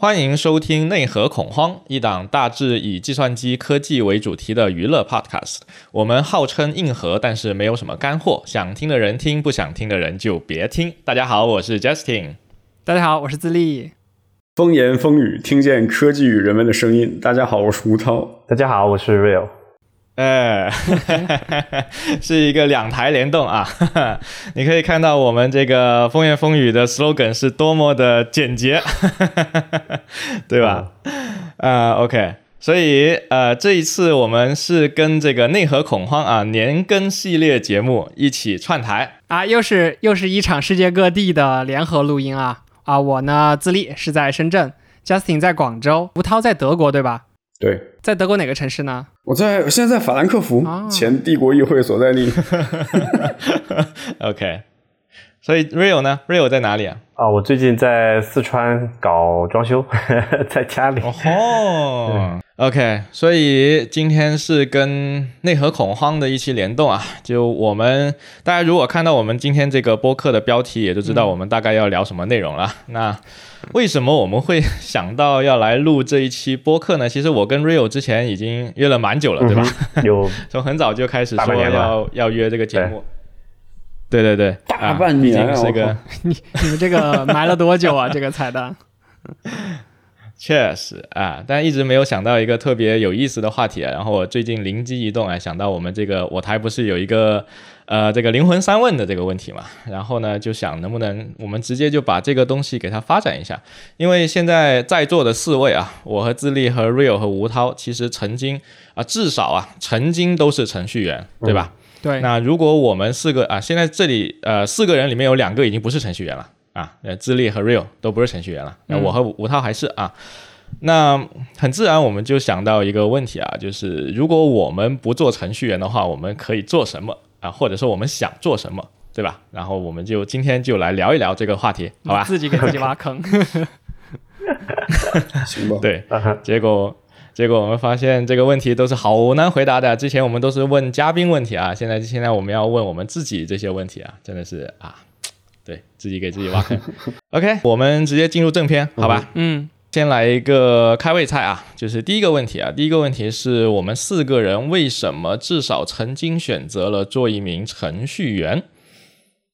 欢迎收听《内核恐慌》，一档大致以计算机科技为主题的娱乐 podcast。我们号称硬核，但是没有什么干货，想听的人听，不想听的人就别听。大家好，我是 Justin。大家好，我是自立。风言风语，听见科技与人们的声音。大家好，我是吴涛。大家好，我是 Real。哎，是一个两台联动啊！你可以看到我们这个风言风语的 slogan 是多么的简洁，对吧？啊，OK，所以呃，这一次我们是跟这个内核恐慌啊年更系列节目一起串台啊，又是又是一场世界各地的联合录音啊啊！我呢，自立是在深圳，Justin 在广州，吴涛在德国，对吧？对，在德国哪个城市呢？我在，我现在在法兰克福，前帝国议会所在地。OK，所以 Rio 呢？Rio 在哪里啊？啊，我最近在四川搞装修，在家里。哦，OK，所以今天是跟内核恐慌的一期联动啊。就我们大家如果看到我们今天这个播客的标题，也就知道我们大概要聊什么内容了。那为什么我们会 想到要来录这一期播客呢？其实我跟 Rio 之前已经约了蛮久了，对吧？有，从很早就开始说要要约这个节目。对对对，大半年这个 你你们这个埋了多久啊？这个彩蛋，确实啊，但一直没有想到一个特别有意思的话题啊。然后我最近灵机一动啊，想到我们这个我台不是有一个呃这个灵魂三问的这个问题嘛？然后呢，就想能不能我们直接就把这个东西给它发展一下？因为现在在座的四位啊，我和自立和 Real 和吴涛，其实曾经啊至少啊曾经都是程序员，对吧？对，那如果我们四个啊，现在这里呃四个人里面有两个已经不是程序员了啊，呃，智利和 Real 都不是程序员了，那我和吴涛还是啊，那很自然我们就想到一个问题啊，就是如果我们不做程序员的话，我们可以做什么啊？或者说我们想做什么，对吧？然后我们就今天就来聊一聊这个话题，好吧？自己给自己挖坑，行吧？对，结果。结果我们发现这个问题都是好难回答的。之前我们都是问嘉宾问题啊，现在现在我们要问我们自己这些问题啊，真的是啊，对自己给自己挖坑。OK，我们直接进入正片，好吧？嗯，先来一个开胃菜啊，就是第一个问题啊，第一个问题是我们四个人为什么至少曾经选择了做一名程序员？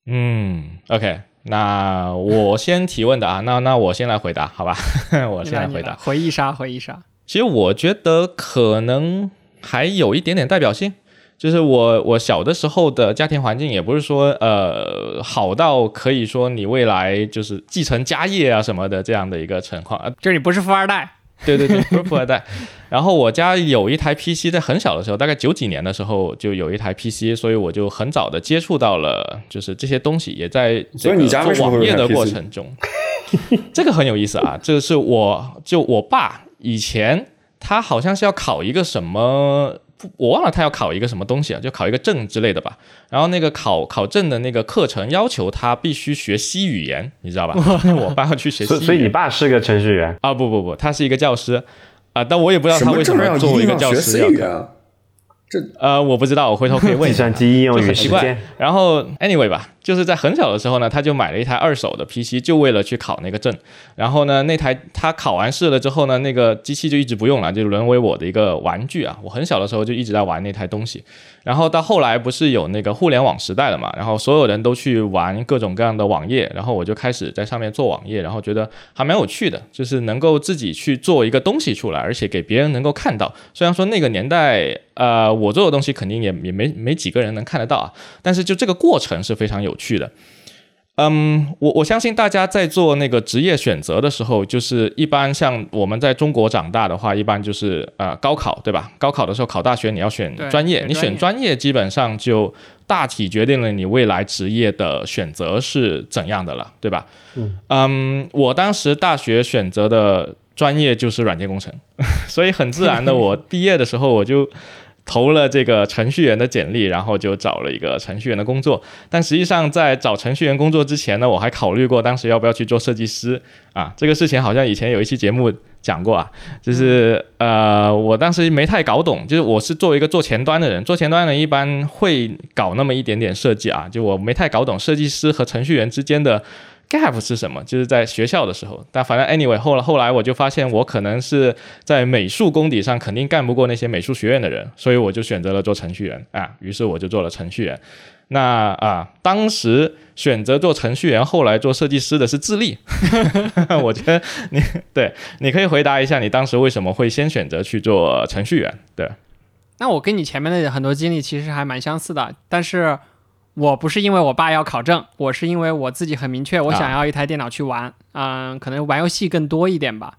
嗯，OK，那我先提问的啊，那那我先来回答，好吧？我先来回答，回忆杀，回忆杀。其实我觉得可能还有一点点代表性，就是我我小的时候的家庭环境也不是说呃好到可以说你未来就是继承家业啊什么的这样的一个情况，就是你不是富二代，对对对，不是富二代。然后我家有一台 PC，在很小的时候，大概九几年的时候就有一台 PC，所以我就很早的接触到了就是这些东西，也在所以你家做网页的过程中，这个很有意思啊，这个是我就我爸。以前他好像是要考一个什么，我忘了他要考一个什么东西啊，就考一个证之类的吧。然后那个考考证的那个课程要求他必须学西语言，你知道吧？我爸要去学西，所以你爸是个程序员啊？不不不，他是一个教师啊，但我也不知道他为什么要作为一个教师要呃，我不知道，我回头可以问一下。计算机应用很奇怪。然后，anyway 吧，就是在很小的时候呢，他就买了一台二手的 PC，就为了去考那个证。然后呢，那台他考完试了之后呢，那个机器就一直不用了，就沦为我的一个玩具啊。我很小的时候就一直在玩那台东西。然后到后来不是有那个互联网时代了嘛，然后所有人都去玩各种各样的网页，然后我就开始在上面做网页，然后觉得还蛮有趣的，就是能够自己去做一个东西出来，而且给别人能够看到。虽然说那个年代，呃，我做的东西肯定也也没没几个人能看得到啊，但是就这个过程是非常有趣的。嗯，我我相信大家在做那个职业选择的时候，就是一般像我们在中国长大的话，一般就是呃高考对吧？高考的时候考大学，你要选专业，你选专业基本上就大体决定了你未来职业的选择是怎样的了，对吧？嗯，嗯，我当时大学选择的专业就是软件工程，所以很自然的，我毕业的时候我就。投了这个程序员的简历，然后就找了一个程序员的工作。但实际上，在找程序员工作之前呢，我还考虑过当时要不要去做设计师啊。这个事情好像以前有一期节目讲过啊，就是呃，我当时没太搞懂，就是我是作为一个做前端的人，做前端的人一般会搞那么一点点设计啊，就我没太搞懂设计师和程序员之间的 gap 是什么，就是在学校的时候。但反正 anyway，后来后来我就发现我可能是在美术功底上肯定干不过那些美术学院的人，所以我就选择了做程序员啊。于是我就做了程序员。那啊，当时选择做程序员，后来做设计师的是智利。我觉得你对，你可以回答一下，你当时为什么会先选择去做程序员？对。那我跟你前面的很多经历其实还蛮相似的，但是我不是因为我爸要考证，我是因为我自己很明确，我想要一台电脑去玩，嗯，可能玩游戏更多一点吧。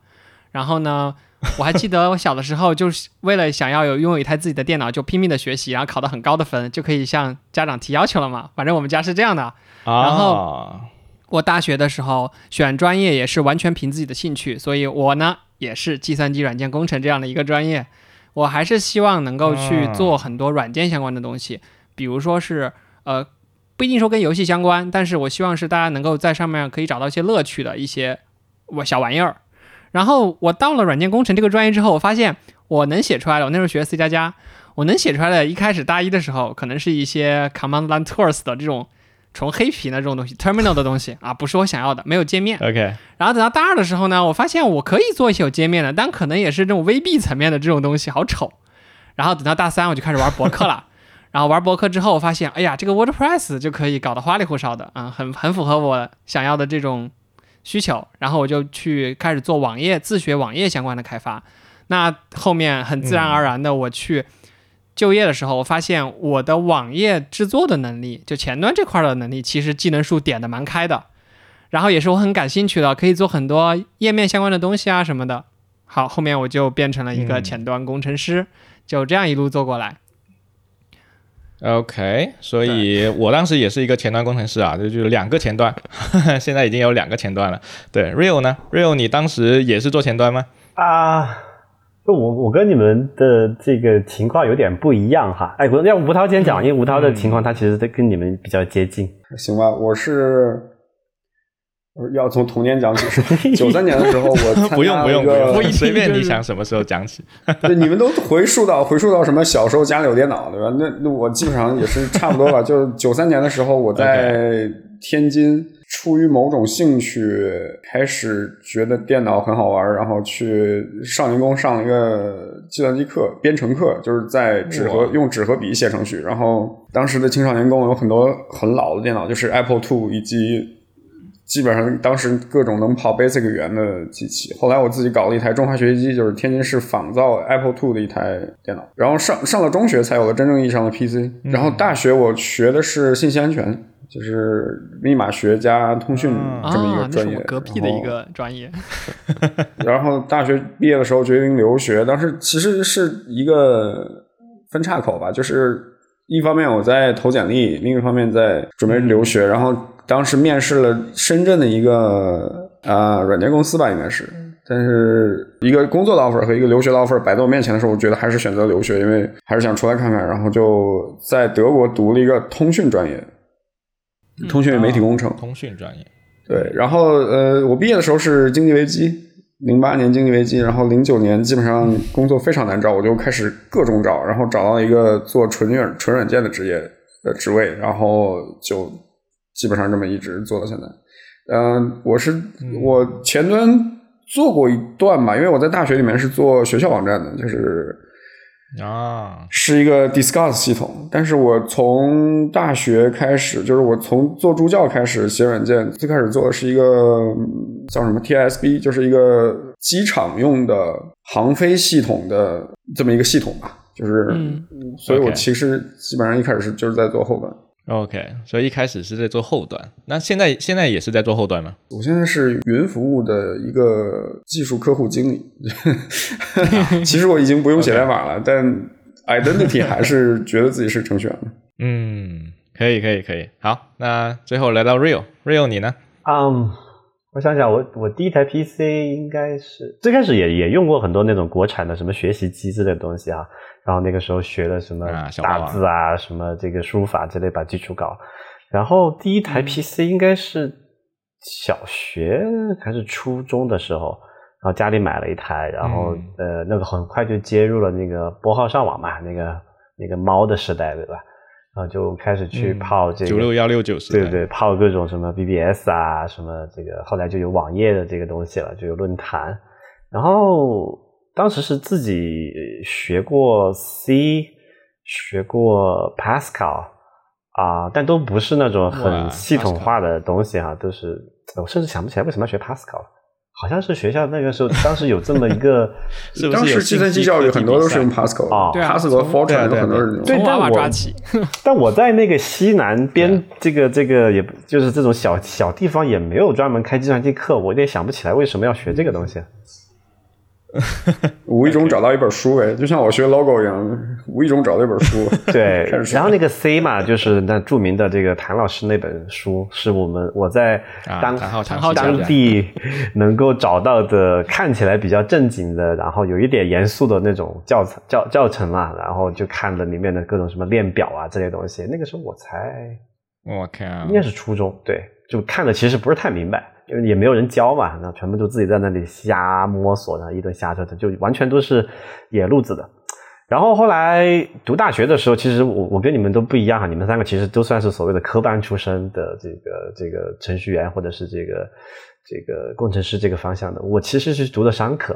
然后呢，我还记得我小的时候就是为了想要有拥有一台自己的电脑，就拼命的学习，然后考到很高的分，就可以向家长提要求了嘛。反正我们家是这样的。然后我大学的时候选专业也是完全凭自己的兴趣，所以我呢也是计算机软件工程这样的一个专业。我还是希望能够去做很多软件相关的东西，比如说是呃，不一定说跟游戏相关，但是我希望是大家能够在上面可以找到一些乐趣的一些我小玩意儿。然后我到了软件工程这个专业之后，我发现我能写出来的，我那时候学 C 加加，我能写出来的，一开始大一的时候可能是一些 command line tools 的这种。纯黑皮的这种东西，terminal 的东西啊，不是我想要的，没有界面。OK。然后等到大二的时候呢，我发现我可以做一些有界面的，但可能也是这种 VB 层面的这种东西，好丑。然后等到大三，我就开始玩博客了。然后玩博客之后，我发现，哎呀，这个 WordPress 就可以搞得花里胡哨的，啊，很很符合我想要的这种需求。然后我就去开始做网页，自学网页相关的开发。那后面很自然而然的，我去。就业的时候，我发现我的网页制作的能力，就前端这块的能力，其实技能树点的蛮开的。然后也是我很感兴趣的，可以做很多页面相关的东西啊什么的。好，后面我就变成了一个前端工程师，就这样一路做过来。OK，所以我当时也是一个前端工程师啊，就就两个前端，现在已经有两个前端了。对，Real 呢？Real，你当时也是做前端吗？啊。就我我跟你们的这个情况有点不一样哈，哎，我让吴涛先讲，因为吴涛的情况他其实跟你们比较接近，行吧？我是要从童年讲起，是九三年的时候我不用不用不用，随便你想什么时候讲起，对，你们都回溯到回溯到什么小时候家里有电脑对吧？那那我基本上也是差不多吧，就是九三年的时候我在天津。出于某种兴趣，开始觉得电脑很好玩，然后去少年宫上了一个计算机课，编程课，就是在纸和用纸和笔写程序。然后当时的青少年宫有很多很老的电脑，就是 Apple Two 以及基本上当时各种能跑 Basic 语言的机器。后来我自己搞了一台中华学习机，就是天津市仿造 Apple Two 的一台电脑。然后上上了中学才有了真正意义上的 PC。然后大学我学的是信息安全。就是密码学加通讯这么一个专业，隔壁的一个专业。然后大学毕业的时候决定留学，当时其实是一个分岔口吧，就是一方面我在投简历，另一方面在准备留学。然后当时面试了深圳的一个啊软件公司吧，应该是，但是一个工作的 offer 和一个留学的 offer 摆在我面前的时候，我觉得还是选择留学，因为还是想出来看看。然后就在德国读了一个通讯专业。通讯与媒体工程，通讯专业，对。然后，呃，我毕业的时候是经济危机，零八年经济危机，然后零九年基本上工作非常难找，我就开始各种找，然后找到一个做纯软纯软件的职业的职位，然后就基本上这么一直做到现在。嗯，我是我前端做过一段吧，因为我在大学里面是做学校网站的，就是。啊，是一个 Discuss 系统，但是我从大学开始，就是我从做助教开始写软件，最开始做的是一个叫什么 TSB，就是一个机场用的航飞系统的这么一个系统吧，就是，所以我其实基本上一开始是就是在做后端。OK，所以一开始是在做后端，那现在现在也是在做后端吗？我现在是云服务的一个技术客户经理，其实我已经不用写代码了，但 identity 还是觉得自己是程序员。嗯，可以可以可以，好，那最后来到 Real，Real 你呢？嗯，我想想，我我第一台 PC 应该是最开始也也用过很多那种国产的什么学习机之类的东西啊。然后那个时候学的什么打字啊，什么这个输入法之类，把基础搞。然后第一台 PC 应该是小学还是初中的时候，然后家里买了一台，然后呃那个很快就接入了那个拨号上网嘛，那个那个猫的时代，对吧？然后就开始去泡这个九六幺六九十，对对，泡各种什么 BBS 啊，什么这个，后来就有网页的这个东西了，就有论坛。然后当时是自己学过 C，学过 Pascal 啊，但都不是那种很系统化的东西哈，都是我甚至想不起来为什么要学 Pascal。好像是学校那个时候，当时有这么一个，当时计算机教育很多都是用 Pascal 啊，Pascal、Fortran 都很多人从娃娃抓起。但我在那个西南边，这个这个，也就是这种小小地方，也没有专门开计算机课，我有点想不起来为什么要学这个东西。无意中找到一本书呗，就像我学 logo 一样，无意中找到一本书。对，然后那个 C 嘛，就是那著名的这个谭老师那本书，是我们我在当当地能够找到的看起来比较正经的，然后有一点严肃的那种教材教教程嘛，然后就看了里面的各种什么链表啊这些东西。那个时候我才，我靠，应该是初中，对，就看的其实不是太明白。因为也没有人教嘛，那全部都自己在那里瞎摸索，然后一顿瞎折腾，就完全都是野路子的。然后后来读大学的时候，其实我我跟你们都不一样哈，你们三个其实都算是所谓的科班出身的这个这个程序员或者是这个这个工程师这个方向的。我其实是读的商科。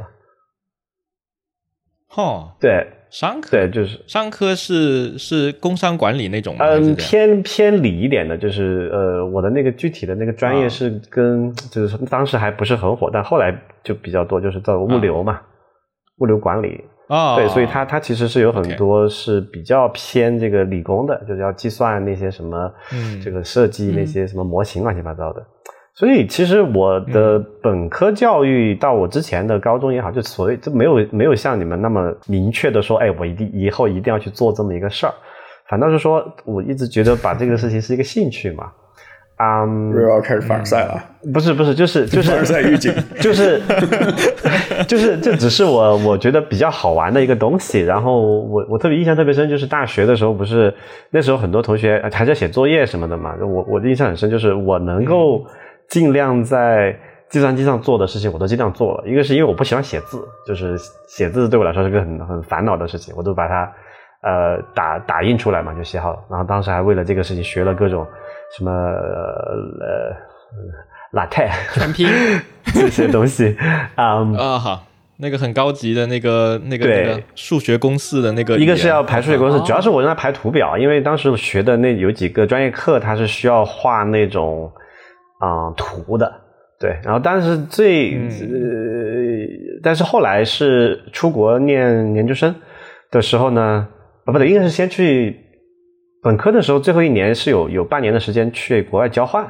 哦，对。商科对，就是商科是是工商管理那种吗？嗯，偏偏理一点的，就是呃，我的那个具体的那个专业是跟就是当时还不是很火，但后来就比较多，就是做物流嘛，物流管理啊，对，所以它它其实是有很多是比较偏这个理工的，就是要计算那些什么，这个设计那些什么模型乱七八糟的。所以其实我的本科教育到我之前的高中也好，就所谓就没有没有像你们那么明确的说，哎，我一定以后一定要去做这么一个事儿，反倒是说我一直觉得把这个事情是一个兴趣嘛，啊，又要开始凡尔赛了？不是不是，就是就是凡尔赛预警，就是就是这只是我我觉得比较好玩的一个东西。然后我我特别印象特别深，就是大学的时候不是那时候很多同学还在写作业什么的嘛，我我的印象很深，就是我能够。尽量在计算机上做的事情，我都尽量做了。一个是因为我不喜欢写字，就是写字对我来说是个很很烦恼的事情，我都把它呃打打印出来嘛，就写好了。然后当时还为了这个事情学了各种什么呃拉泰全拼这些东西啊啊好，那个很高级的那个那个那个数学公式的那个，一个是要排数学公式，主要是我用来排图表，因为当时学的那有几个专业课，它是需要画那种。啊，图的对，然后但是最呃，但是后来是出国念研究生的时候呢，啊不对，应该是先去本科的时候，最后一年是有有半年的时间去国外交换。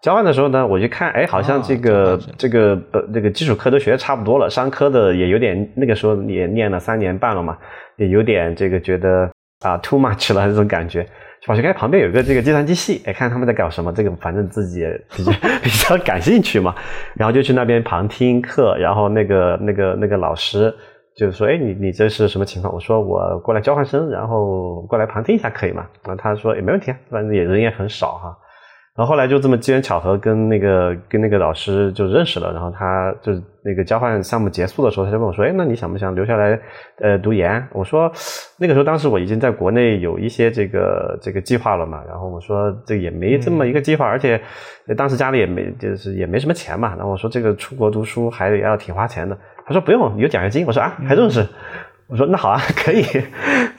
交换的时候呢，我就看，哎，好像这个这个呃这个基础课都学的差不多了，商科的也有点，那个时候也念了三年半了嘛，也有点这个觉得啊 too much 了这种感觉。小学开旁边有个这个计算机系，哎，看他们在搞什么，这个反正自己也比较 比较感兴趣嘛，然后就去那边旁听课，然后那个那个那个老师就说，哎，你你这是什么情况？我说我过来交换生，然后过来旁听一下可以吗？然后他说也没问题啊，反正也人也很少哈。然后后来就这么机缘巧合跟那个跟那个老师就认识了，然后他就那个交换项目结束的时候，他就问我说：“哎，那你想不想留下来呃读研？”我说：“那个时候当时我已经在国内有一些这个这个计划了嘛。”然后我说：“这也没这么一个计划，而且当时家里也没就是也没什么钱嘛。”然后我说：“这个出国读书还得要挺花钱的。”他说：“不用，有奖学金。”我说：“啊，还认识？”我说那好啊，可以，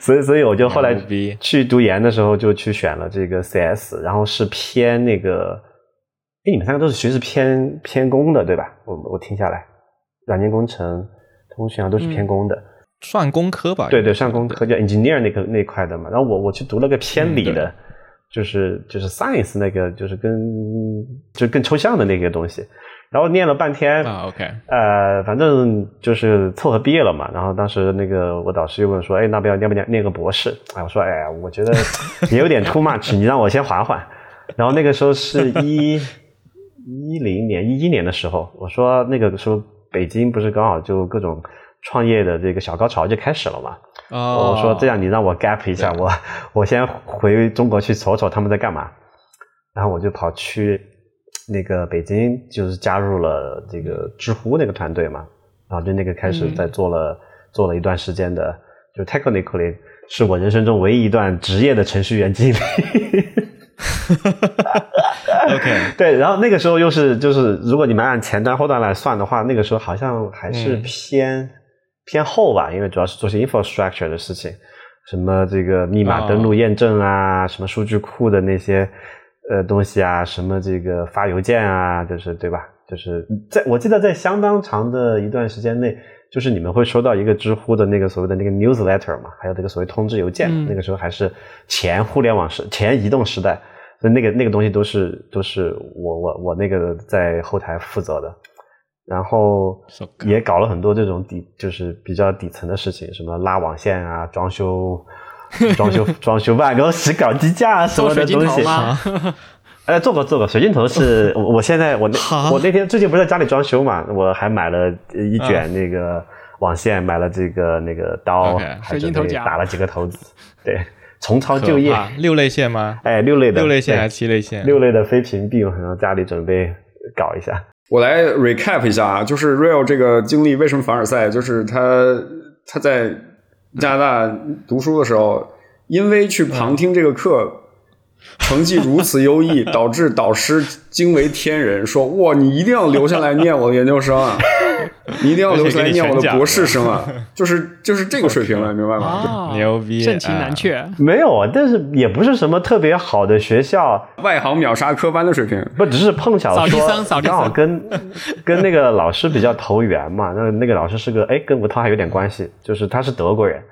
所以所以我就后来去读研的时候就去选了这个 CS，然后是偏那个，哎，你们三个都是学是偏偏工的对吧？我我听下来，软件工程、通讯啊都是偏工的，算工科吧？对对，算工科叫 engineer 那个那块的嘛。然后我我去读了个偏理的，就是就是 science 那个，就是跟就更抽象的那个东西。然后念了半天啊，OK，呃，反正就是凑合毕业了嘛。然后当时那个我导师又问说：“哎，那不要念不念念个博士？”哎，我说：“哎，我觉得也有点 too much，你让我先缓缓。”然后那个时候是 一一零年、一一年的时候，我说那个时候北京不是刚好就各种创业的这个小高潮就开始了嘛？我说这样，你让我 gap 一下，我我先回中国去瞅瞅他们在干嘛。然后我就跑去。那个北京就是加入了这个知乎那个团队嘛，然后就那个开始在做了做了一段时间的，就 technically 是我人生中唯一一段职业的程序员经历。OK，对，然后那个时候又是就是，如果你们按前端后端来算的话，那个时候好像还是偏偏后吧，因为主要是做些 infrastructure 的事情，什么这个密码登录验证啊，什么数据库的那些呃东西啊，什么这个发邮件啊，就是对吧？就是在我记得在相当长的一段时间内，就是你们会收到一个知乎的那个所谓的那个 newsletter 嘛，还有这个所谓通知邮件，那个时候还是前互联网时前移动时代。所以那个那个东西都是都是我我我那个在后台负责的，然后也搞了很多这种底就是比较底层的事情，什么拉网线啊、装修、装修、装修办公室、搞机架什么的东西。哎，做过做过，水晶头是 我我现在我那我那天最近不是在家里装修嘛，我还买了一卷那个网线，买了这个那个刀，还准备打了几个头子，对。重操旧业，六类线吗？哎，六类的，六类线还是七类线？六类的非屏蔽，然后家里准备搞一下。我来 recap 一下啊，就是 Real 这个经历，为什么凡尔赛？就是他他在加拿大读书的时候，因为去旁听这个课。成绩如此优异，导致导师惊为天人，说：“哇，你一定要留下来念我的研究生啊！你一定要留下来念我的博士生啊！就是就是这个水平了，明白吗？牛逼，盛情难却。没有啊，但是也不是什么特别好的学校，外行秒杀科班的水平。不只是碰巧说刚好跟 跟那个老师比较投缘嘛。那那个老师是个哎，跟吴涛还有点关系，就是他是德国人。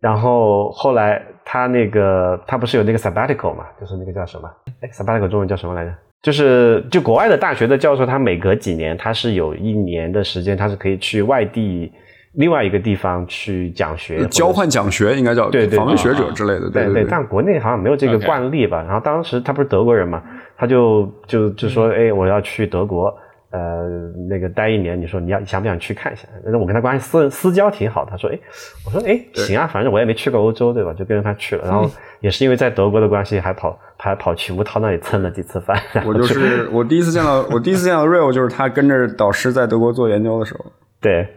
然后后来。他那个，他不是有那个 sabbatical 嘛？就是那个叫什么？哎，sabbatical 中文叫什么来着？就是就国外的大学的教授，他每隔几年，他是有一年的时间，他是可以去外地另外一个地方去讲学，交换讲学应该叫对对访问学者之类的，对对。但国内好像没有这个惯例吧？然后当时他不是德国人嘛，他就就就说，哎，我要去德国。呃，那个待一年，你说你要想不想去看一下？那我跟他关系私私交挺好，他说，哎，我说，哎，行啊，反正我也没去过欧洲，对吧？就跟着他去了。然后也是因为在德国的关系，还跑还跑去吴涛那里蹭了几次饭。我就是我第一次见到 我第一次见到 Real，就是他跟着导师在德国做研究的时候。对，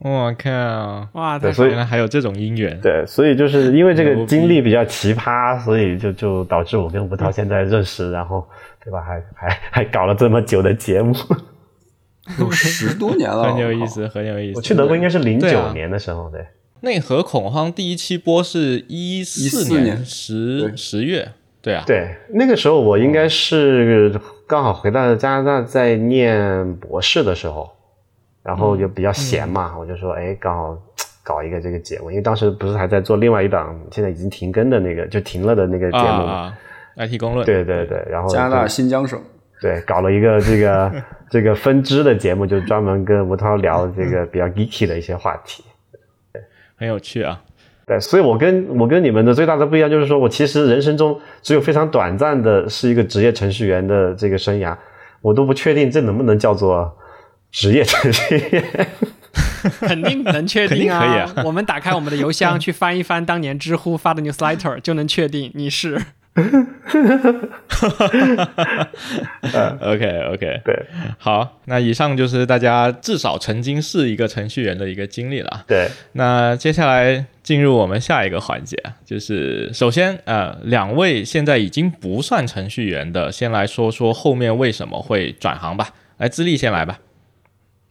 我靠，哇，所以原来还有这种姻缘。对，所以就是因为这个经历比较奇葩，所以就就导致我跟吴涛现在认识，然后对吧？还还还搞了这么久的节目。有十多年了，很有意思，很有意思。我去德国应该是零九年的时候，对。内核恐慌第一期播是一四年十十月，对啊。对，那个时候我应该是刚好回到加拿大，在念博士的时候，然后就比较闲嘛，我就说，哎，刚好搞一个这个节目，因为当时不是还在做另外一档现在已经停更的那个，就停了的那个节目嘛，IT 公论。对对对，然后加拿大新疆省。对，搞了一个这个 这个分支的节目，就专门跟吴涛聊这个比较 geeky 的一些话题，对，很有趣啊。对，所以我跟我跟你们的最大的不一样，就是说我其实人生中只有非常短暂的是一个职业程序员的这个生涯，我都不确定这能不能叫做职业程序员。肯定能确定啊！可以啊。我们打开我们的邮箱去翻一翻当年知乎发的 newsletter，就能确定你是。OK OK，对，好，那以上就是大家至少曾经是一个程序员的一个经历了。对，那接下来进入我们下一个环节，就是首先呃，两位现在已经不算程序员的，先来说说后面为什么会转行吧。来，资历先来吧。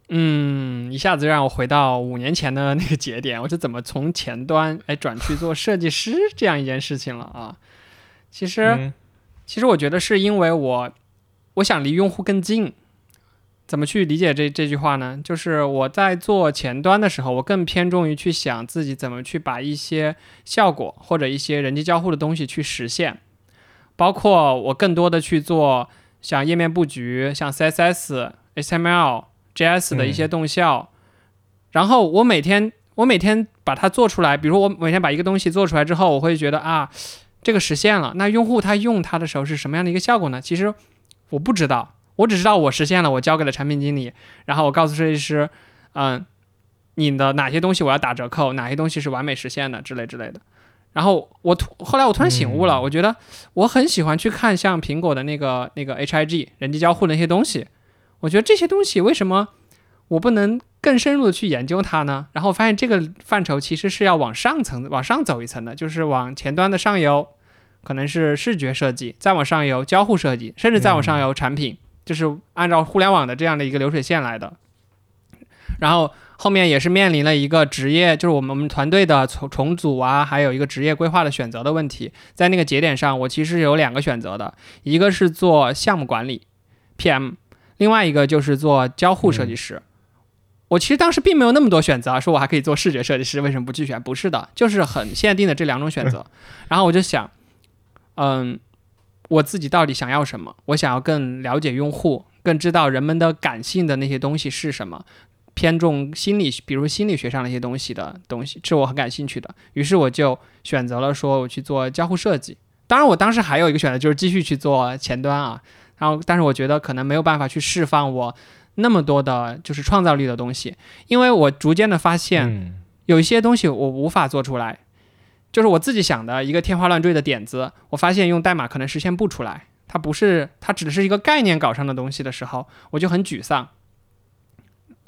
嗯，一下子让我回到五年前的那个节点，我是怎么从前端哎转去做设计师这样一件事情了啊？其实，其实我觉得是因为我，我想离用户更近。怎么去理解这这句话呢？就是我在做前端的时候，我更偏重于去想自己怎么去把一些效果或者一些人机交互的东西去实现。包括我更多的去做像页面布局、像 CSS、HTML、JS 的一些动效。然后我每天我每天把它做出来，比如我每天把一个东西做出来之后，我会觉得啊。这个实现了，那用户他用它的时候是什么样的一个效果呢？其实我不知道，我只知道我实现了，我交给了产品经理，然后我告诉设计师，嗯，你的哪些东西我要打折扣，哪些东西是完美实现的之类之类的。然后我突后来我突然醒悟了，我觉得我很喜欢去看像苹果的那个那个 H I G 人机交互的那些东西，我觉得这些东西为什么我不能更深入的去研究它呢？然后发现这个范畴其实是要往上层、往上走一层的，就是往前端的上游，可能是视觉设计，再往上游交互设计，甚至再往上游产品，就是按照互联网的这样的一个流水线来的。然后后面也是面临了一个职业，就是我们我们团队的重重组啊，还有一个职业规划的选择的问题。在那个节点上，我其实有两个选择的，一个是做项目管理 PM，另外一个就是做交互设计师。我其实当时并没有那么多选择，说我还可以做视觉设计师，为什么不去选？不是的，就是很限定的这两种选择。然后我就想，嗯，我自己到底想要什么？我想要更了解用户，更知道人们的感性的那些东西是什么，偏重心理，比如心理学上的一些东西的东西，是我很感兴趣的。于是我就选择了说我去做交互设计。当然，我当时还有一个选择，就是继续去做前端啊。然后，但是我觉得可能没有办法去释放我。那么多的就是创造力的东西，因为我逐渐的发现，有一些东西我无法做出来，就是我自己想的一个天花乱坠的点子，我发现用代码可能实现不出来，它不是，它只是一个概念稿上的东西的时候，我就很沮丧。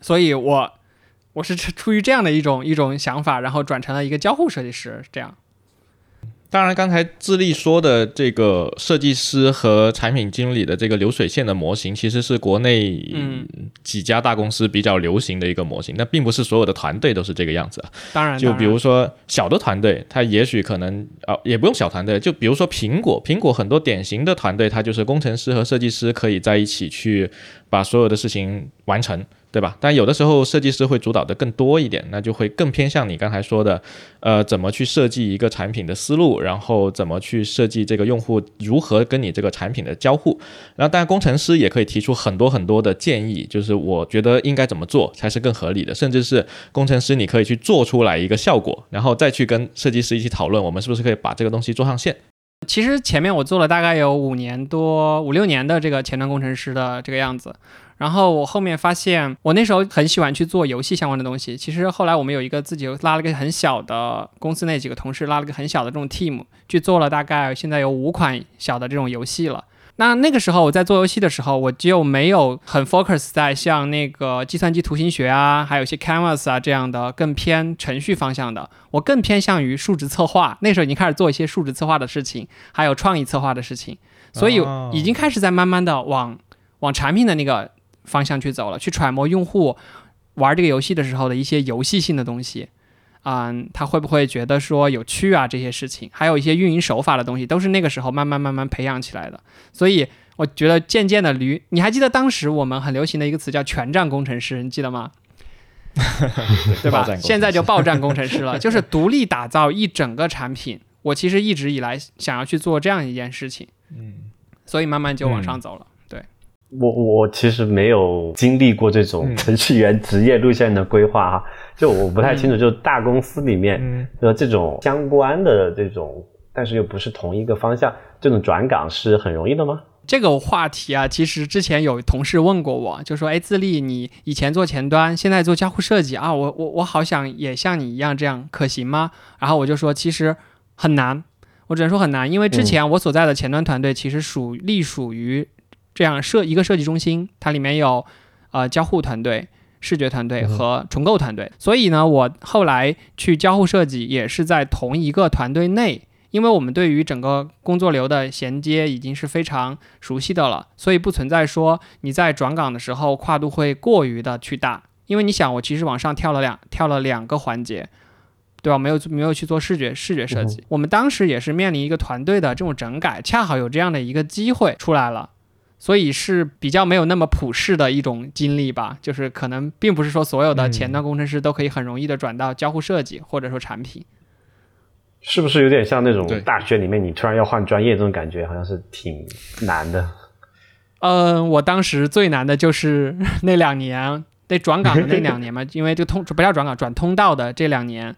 所以我我是出于这样的一种一种想法，然后转成了一个交互设计师，这样。当然，刚才智利说的这个设计师和产品经理的这个流水线的模型，其实是国内几家大公司比较流行的一个模型。那并不是所有的团队都是这个样子啊。当然，就比如说小的团队，它也许可能啊，也不用小团队。就比如说苹果，苹果很多典型的团队，它就是工程师和设计师可以在一起去把所有的事情完成。对吧？但有的时候设计师会主导的更多一点，那就会更偏向你刚才说的，呃，怎么去设计一个产品的思路，然后怎么去设计这个用户如何跟你这个产品的交互。然后，当然工程师也可以提出很多很多的建议，就是我觉得应该怎么做才是更合理的，甚至是工程师你可以去做出来一个效果，然后再去跟设计师一起讨论，我们是不是可以把这个东西做上线。其实前面我做了大概有五年多五六年的这个前端工程师的这个样子。然后我后面发现，我那时候很喜欢去做游戏相关的东西。其实后来我们有一个自己拉了个很小的公司，那几个同事拉了个很小的这种 team，去做了大概现在有五款小的这种游戏了。那那个时候我在做游戏的时候，我就没有很 focus 在像那个计算机图形学啊，还有一些 canvas 啊这样的更偏程序方向的，我更偏向于数值策划。那时候已经开始做一些数值策划的事情，还有创意策划的事情，所以已经开始在慢慢的往往产品的那个。方向去走了，去揣摩用户玩这个游戏的时候的一些游戏性的东西，嗯，他会不会觉得说有趣啊？这些事情，还有一些运营手法的东西，都是那个时候慢慢慢慢培养起来的。所以我觉得渐渐的驴，你还记得当时我们很流行的一个词叫全站工程师，你记得吗？对吧？现在就爆站工程师了，就是独立打造一整个产品。我其实一直以来想要去做这样一件事情，嗯，所以慢慢就往上走了。我我其实没有经历过这种程序员职业路线的规划哈，就我不太清楚，就大公司里面的这种相关的这种，但是又不是同一个方向，这种转岗是很容易的吗？这个话题啊，其实之前有同事问过我，就说：“哎，自立，你以前做前端，现在做交互设计啊，我我我好想也像你一样这样，可行吗？”然后我就说：“其实很难，我只能说很难，因为之前我所在的前端团队其实属隶属于。”这样设一个设计中心，它里面有呃交互团队、视觉团队和重构团队。所以呢，我后来去交互设计也是在同一个团队内，因为我们对于整个工作流的衔接已经是非常熟悉的了，所以不存在说你在转岗的时候跨度会过于的去大。因为你想，我其实往上跳了两跳了两个环节，对吧？没有没有去做视觉视觉设计。我们当时也是面临一个团队的这种整改，恰好有这样的一个机会出来了。所以是比较没有那么普世的一种经历吧，就是可能并不是说所有的前端工程师都可以很容易的转到交互设计或者说产品，是不是有点像那种大学里面你突然要换专业这种感觉，好像是挺难的。嗯，我当时最难的就是那两年得转岗的那两年嘛，因为这通不叫转岗转通道的这两年，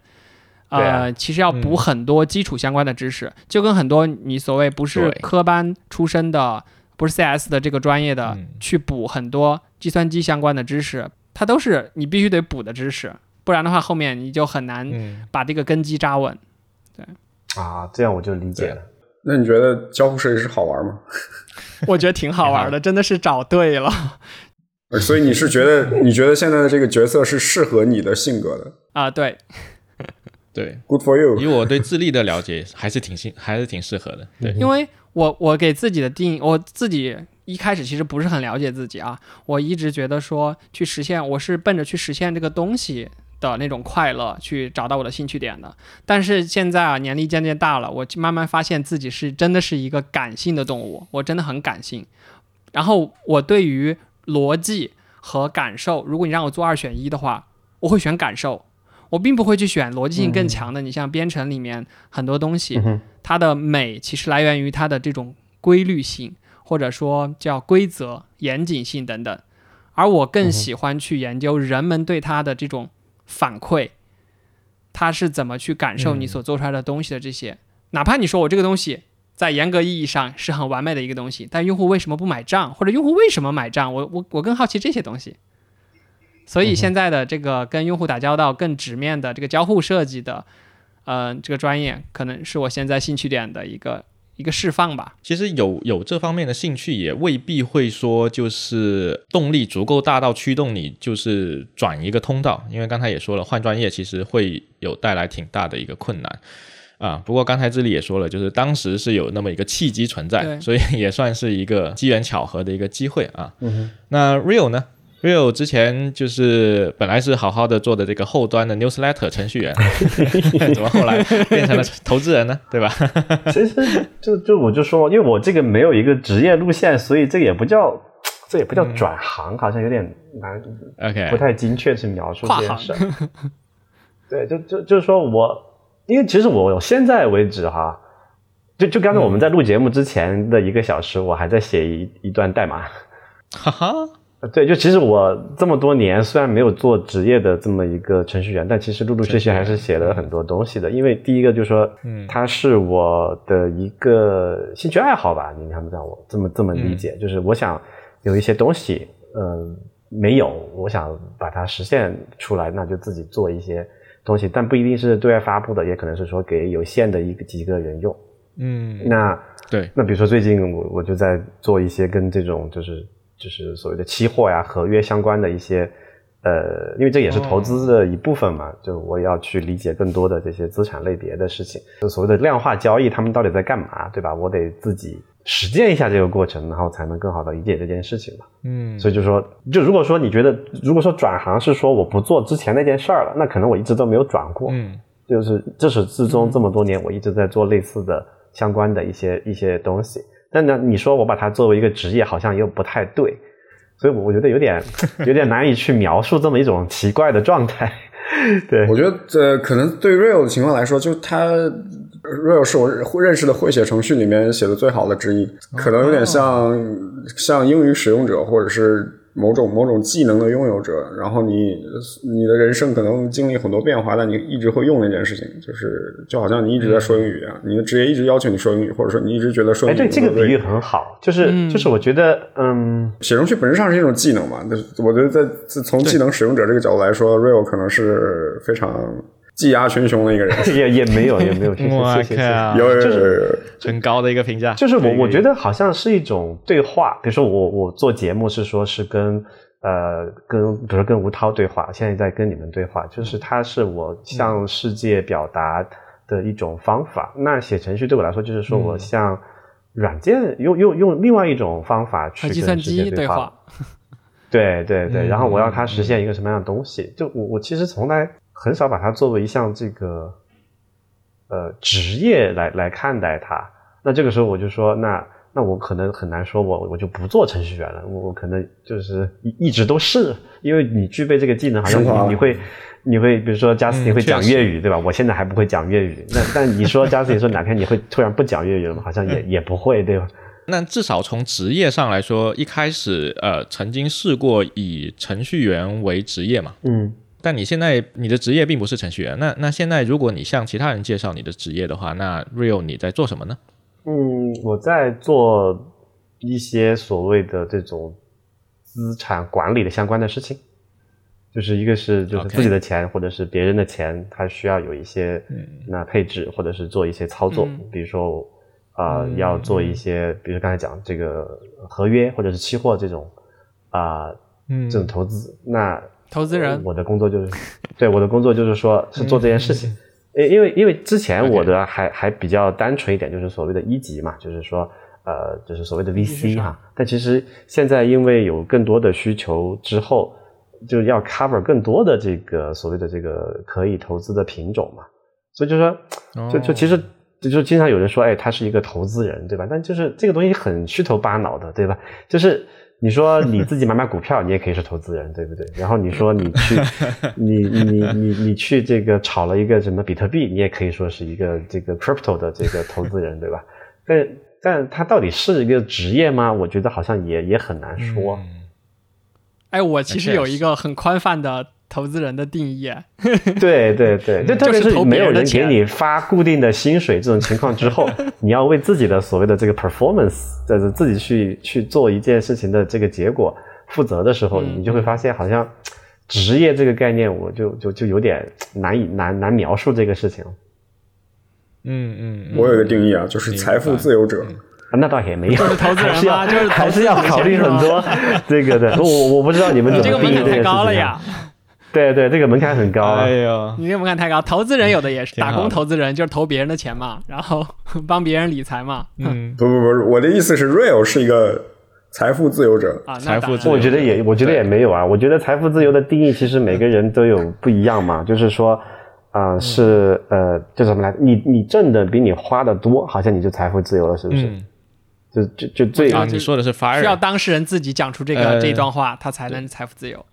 呃，其实要补很多基础相关的知识，就跟很多你所谓不是科班出身的。不是 CS 的这个专业的去补很多计算机相关的知识，它都是你必须得补的知识，不然的话后面你就很难把这个根基扎稳。对啊，这样我就理解了。那你觉得交互设计师好玩吗？我觉得挺好玩的，真的是找对了。所以你是觉得你觉得现在的这个角色是适合你的性格的啊？对，对，Good for you。以我对智力的了解，还是挺适还是挺适合的。对，因为我我给自己的定义，我自己一开始其实不是很了解自己啊，我一直觉得说去实现，我是奔着去实现这个东西。的那种快乐，去找到我的兴趣点的。但是现在啊，年龄渐渐大了，我慢慢发现自己是真的是一个感性的动物，我真的很感性。然后我对于逻辑和感受，如果你让我做二选一的话，我会选感受。我并不会去选逻辑性更强的。你像编程里面很多东西，它的美其实来源于它的这种规律性，或者说叫规则、严谨性等等。而我更喜欢去研究人们对它的这种。反馈，他是怎么去感受你所做出来的东西的？这些，哪怕你说我这个东西在严格意义上是很完美的一个东西，但用户为什么不买账，或者用户为什么买账？我我我更好奇这些东西。所以现在的这个跟用户打交道更直面的这个交互设计的，嗯，这个专业可能是我现在兴趣点的一个。一个释放吧。其实有有这方面的兴趣，也未必会说就是动力足够大到驱动你就是转一个通道。因为刚才也说了，换专业其实会有带来挺大的一个困难啊。不过刚才这里也说了，就是当时是有那么一个契机存在，所以也算是一个机缘巧合的一个机会啊。那 Real 呢？Real 之前就是本来是好好的做的这个后端的 newsletter 程序员，怎么后来变成了投资人呢？对吧？其实就就我就说，因为我这个没有一个职业路线，所以这个也不叫这也不叫转行，好像有点难，OK，不太精确去描述这件事。对，就就就是说我，因为其实我现在为止哈，就就刚才我们在录节目之前的一个小时，我还在写一一段代码，哈哈。对，就其实我这么多年虽然没有做职业的这么一个程序员，但其实陆陆续续还是写了很多东西的。因为第一个就是说，嗯，它是我的一个兴趣爱好吧，你看不让我这么这么理解，就是我想有一些东西，嗯，没有，我想把它实现出来，那就自己做一些东西，但不一定是对外发布的，也可能是说给有限的一个几个人用。嗯，那对，那比如说最近我我就在做一些跟这种就是。就是所谓的期货呀、合约相关的一些，呃，因为这也是投资的一部分嘛，就我要去理解更多的这些资产类别的事情，就所谓的量化交易，他们到底在干嘛，对吧？我得自己实践一下这个过程，然后才能更好的理解这件事情嘛。嗯，所以就说，就如果说你觉得，如果说转行是说我不做之前那件事儿了，那可能我一直都没有转过。嗯，就是自始至终这么多年，我一直在做类似的相关的一些一些东西。但呢，你说我把它作为一个职业，好像又不太对，所以我觉得有点有点难以去描述这么一种奇怪的状态。对，我觉得呃，可能对 Real 的情况来说，就他 Real 是我认识的会写程序里面写的最好的之一，可能有点像像英语使用者或者是。某种某种技能的拥有者，然后你你的人生可能经历很多变化，但你一直会用那件事情，就是就好像你一直在说英语啊，你的职业一直要求你说英语，或者说你一直觉得说英语。哎，对这个比喻很好，就是就是我觉得，嗯，写程序本质上是一种技能嘛，那我觉得在从技能使用者这个角度来说，Real 可能是非常。技压群雄的一个人，也也没有，也没有，谢谢，有就是很高的一个评价。就是我我觉得好像是一种对话，比如说我我做节目是说是跟呃跟比如说跟吴涛对话，现在在跟你们对话，就是他是我向世界表达的一种方法。那写程序对我来说，就是说我向软件用用用另外一种方法去跟世界对话。对对对，然后我要它实现一个什么样的东西？就我我其实从来。很少把它作为一项这个呃职业来来看待它。那这个时候我就说，那那我可能很难说，我我就不做程序员了。我我可能就是一一直都是，因为你具备这个技能，好像你你会你会比如说加斯汀会讲粤语，对吧？我现在还不会讲粤语。那但你说加斯汀说哪天你会突然不讲粤语了吗？好像也也不会，对吧？那至少从职业上来说，一开始呃曾经试过以程序员为职业嘛？嗯。但你现在你的职业并不是程序员，那那现在如果你向其他人介绍你的职业的话，那 Real 你在做什么呢？嗯，我在做一些所谓的这种资产管理的相关的事情，就是一个是就是自己的钱或者是别人的钱，它需要有一些那配置或者是做一些操作，比如说啊要做一些，比如刚才讲这个合约或者是期货这种啊。嗯，这种投资，那投资人，我的工作就是，对我的工作就是说，是做这件事情。因因为因为之前我的还还比较单纯一点，就是所谓的一级嘛，就是说呃，就是所谓的 VC 哈。但其实现在因为有更多的需求之后，就要 cover 更多的这个所谓的这个可以投资的品种嘛。所以就说，就就其实就经常有人说，哎，他是一个投资人，对吧？但就是这个东西很虚头巴脑的，对吧？就是。你说你自己买买股票，你也可以是投资人，对不对？然后你说你去，你你你你去这个炒了一个什么比特币，你也可以说是一个这个 crypto 的这个投资人，对吧？但但他到底是一个职业吗？我觉得好像也也很难说。哎，我其实有一个很宽泛的。投资人的定义啊，对对对，就特别是没有人给你发固定的薪水这种情况之后，你要为自己的所谓的这个 performance，就是自己去去做一件事情的这个结果负责的时候，你就会发现好像职业这个概念，我就就就有点难以难难描述这个事情。嗯嗯，我有一个定义啊，就是财富自由者。那倒也没有，就是投资人吗？就是还是要考虑很多这个的。我我不知道你们怎么定义这个事情。对对，这个门槛很高。哎呦，你这个门槛太高。投资人有的也是打工投资人，就是投别人的钱嘛，然后帮别人理财嘛。嗯，不不不，我的意思是，real 是一个财富自由者啊。财富自由，我觉得也，我觉得也没有啊。我觉得财富自由的定义其实每个人都有不一样嘛。就是说，啊，是呃，就怎么来？你你挣的比你花的多，好像你就财富自由了，是不是？就就就最啊，你说的是 fire，需要当事人自己讲出这个这段话，他才能财富自由。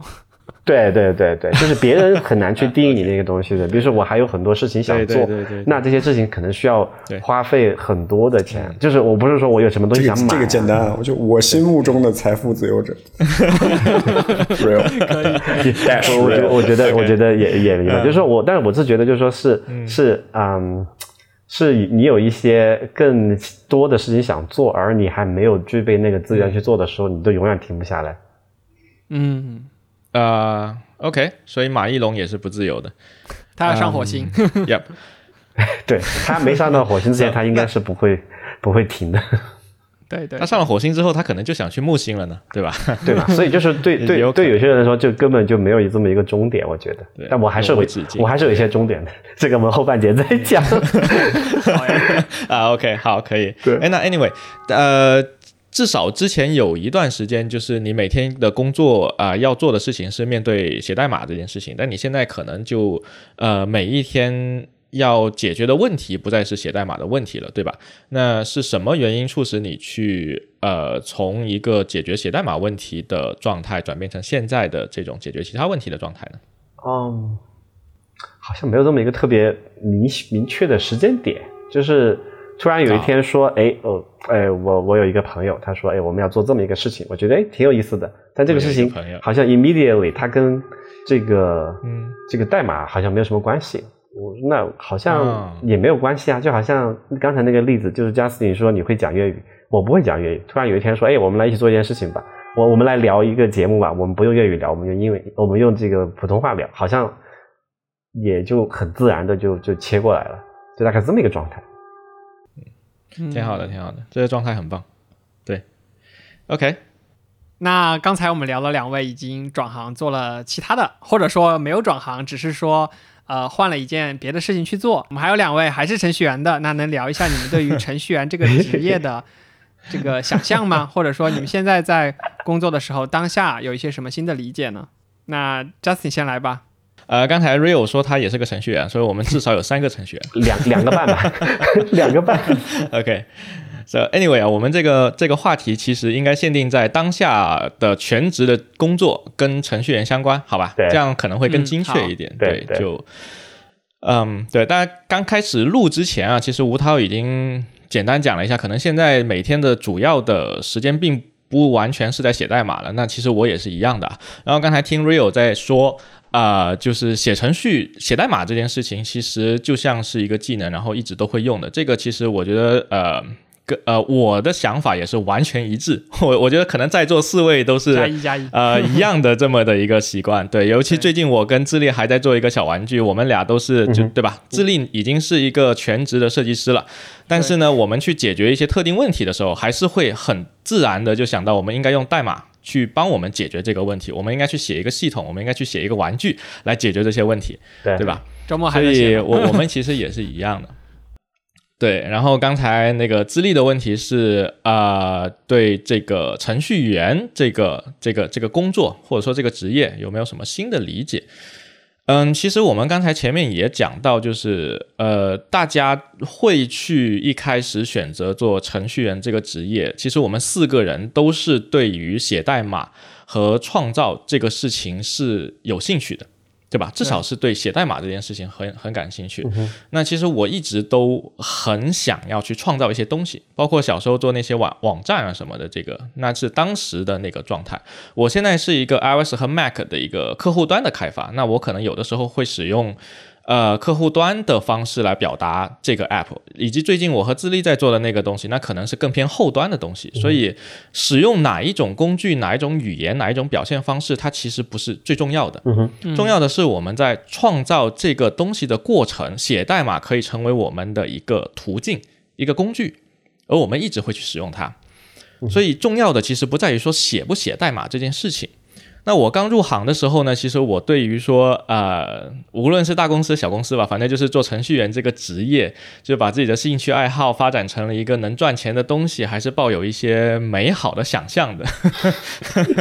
对对对对，就是别人很难去定义你那个东西的。比如说，我还有很多事情想做，那这些事情可能需要花费很多的钱。就是我不是说我有什么东西想买，这个简单，我就我心目中的财富自由者。real 可以，我觉我觉得我觉得也也也，就是说我，但是我是觉得就是说是是嗯，是你有一些更多的事情想做，而你还没有具备那个资源去做的时候，你都永远停不下来。嗯。呃，OK，所以马一龙也是不自由的，他要上火星。Yep，对他没上到火星之前，他应该是不会 不会停的。对对，他上了火星之后，他可能就想去木星了呢，对吧？对吧？所以就是对对对，有些人来说就根本就没有这么一个终点，我觉得。但我还是有我还是有一些终点的，这个我们后半节再讲。啊，OK，好，可以。对，哎，那 Anyway，呃。至少之前有一段时间，就是你每天的工作啊要做的事情是面对写代码这件事情，但你现在可能就呃每一天要解决的问题不再是写代码的问题了，对吧？那是什么原因促使你去呃从一个解决写代码问题的状态转变成现在的这种解决其他问题的状态呢？嗯，好像没有这么一个特别明明确的时间点，就是突然有一天说，哎哦。哎，我我有一个朋友，他说，哎，我们要做这么一个事情，我觉得哎挺有意思的。但这个事情好像 immediately 它跟这个嗯这个代码好像没有什么关系。我那好像也没有关系啊，就好像刚才那个例子，就是加斯汀说你会讲粤语，我不会讲粤语。突然有一天说，哎，我们来一起做一件事情吧，我我们来聊一个节目吧，我们不用粤语聊，我们用英文，我们用这个普通话聊，好像也就很自然的就就切过来了，就大概这么一个状态。挺好的，挺好的，这个状态很棒。对，OK。那刚才我们聊了两位已经转行做了其他的，或者说没有转行，只是说呃换了一件别的事情去做。我们还有两位还是程序员的，那能聊一下你们对于程序员这个职业的 这个想象吗？或者说你们现在在工作的时候，当下有一些什么新的理解呢？那 Justin 先来吧。呃，刚才 Rio 说他也是个程序员，所以我们至少有三个程序员，两两个半吧，两个半。OK，So anyway 啊，我们这个这个话题其实应该限定在当下的全职的工作跟程序员相关，好吧？对，这样可能会更精确一点。对，就嗯，对，大家刚开始录之前啊，其实吴涛已经简单讲了一下，可能现在每天的主要的时间并不完全是在写代码了。那其实我也是一样的。然后刚才听 Rio 在说。啊，就是写程序、写代码这件事情，其实就像是一个技能，然后一直都会用的。这个其实我觉得，呃，跟呃我的想法也是完全一致。我我觉得可能在座四位都是加一加一，呃一样的这么的一个习惯。对，尤其最近我跟智利还在做一个小玩具，我们俩都是就对吧？智利已经是一个全职的设计师了，但是呢，我们去解决一些特定问题的时候，还是会很自然的就想到我们应该用代码。去帮我们解决这个问题。我们应该去写一个系统，我们应该去写一个玩具来解决这些问题，对对吧？周末还所以，我我们其实也是一样的。对，然后刚才那个资历的问题是，呃，对这个程序员这个这个这个工作或者说这个职业有没有什么新的理解？嗯，其实我们刚才前面也讲到，就是呃，大家会去一开始选择做程序员这个职业，其实我们四个人都是对于写代码和创造这个事情是有兴趣的。对吧？至少是对写代码这件事情很很感兴趣。那其实我一直都很想要去创造一些东西，包括小时候做那些网网站啊什么的。这个那是当时的那个状态。我现在是一个 iOS 和 Mac 的一个客户端的开发，那我可能有的时候会使用。呃，客户端的方式来表达这个 app，以及最近我和自立在做的那个东西，那可能是更偏后端的东西。所以，使用哪一种工具、哪一种语言、哪一种表现方式，它其实不是最重要的。重要的是我们在创造这个东西的过程，写代码可以成为我们的一个途径、一个工具，而我们一直会去使用它。所以，重要的其实不在于说写不写代码这件事情。那我刚入行的时候呢，其实我对于说，呃，无论是大公司、小公司吧，反正就是做程序员这个职业，就把自己的兴趣爱好发展成了一个能赚钱的东西，还是抱有一些美好的想象的。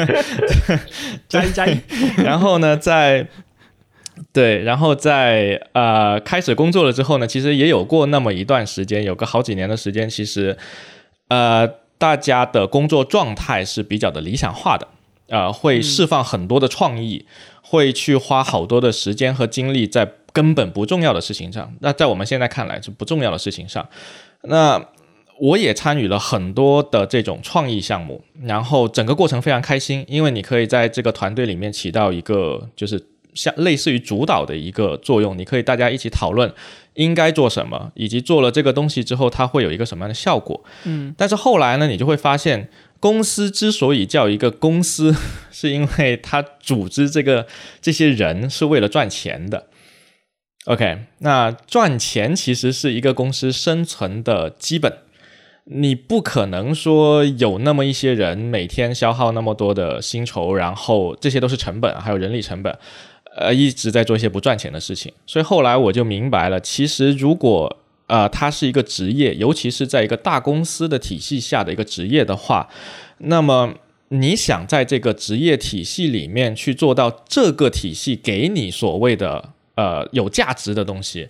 加一加一。然后呢，在对，然后在呃开始工作了之后呢，其实也有过那么一段时间，有个好几年的时间，其实呃大家的工作状态是比较的理想化的。呃，会释放很多的创意，会去花好多的时间和精力在根本不重要的事情上。那在我们现在看来是不重要的事情上。那我也参与了很多的这种创意项目，然后整个过程非常开心，因为你可以在这个团队里面起到一个就是像类似于主导的一个作用。你可以大家一起讨论应该做什么，以及做了这个东西之后它会有一个什么样的效果。嗯，但是后来呢，你就会发现。公司之所以叫一个公司，是因为它组织这个这些人是为了赚钱的。OK，那赚钱其实是一个公司生存的基本。你不可能说有那么一些人每天消耗那么多的薪酬，然后这些都是成本，还有人力成本，呃，一直在做一些不赚钱的事情。所以后来我就明白了，其实如果呃，它是一个职业，尤其是在一个大公司的体系下的一个职业的话，那么你想在这个职业体系里面去做到这个体系给你所谓的呃有价值的东西，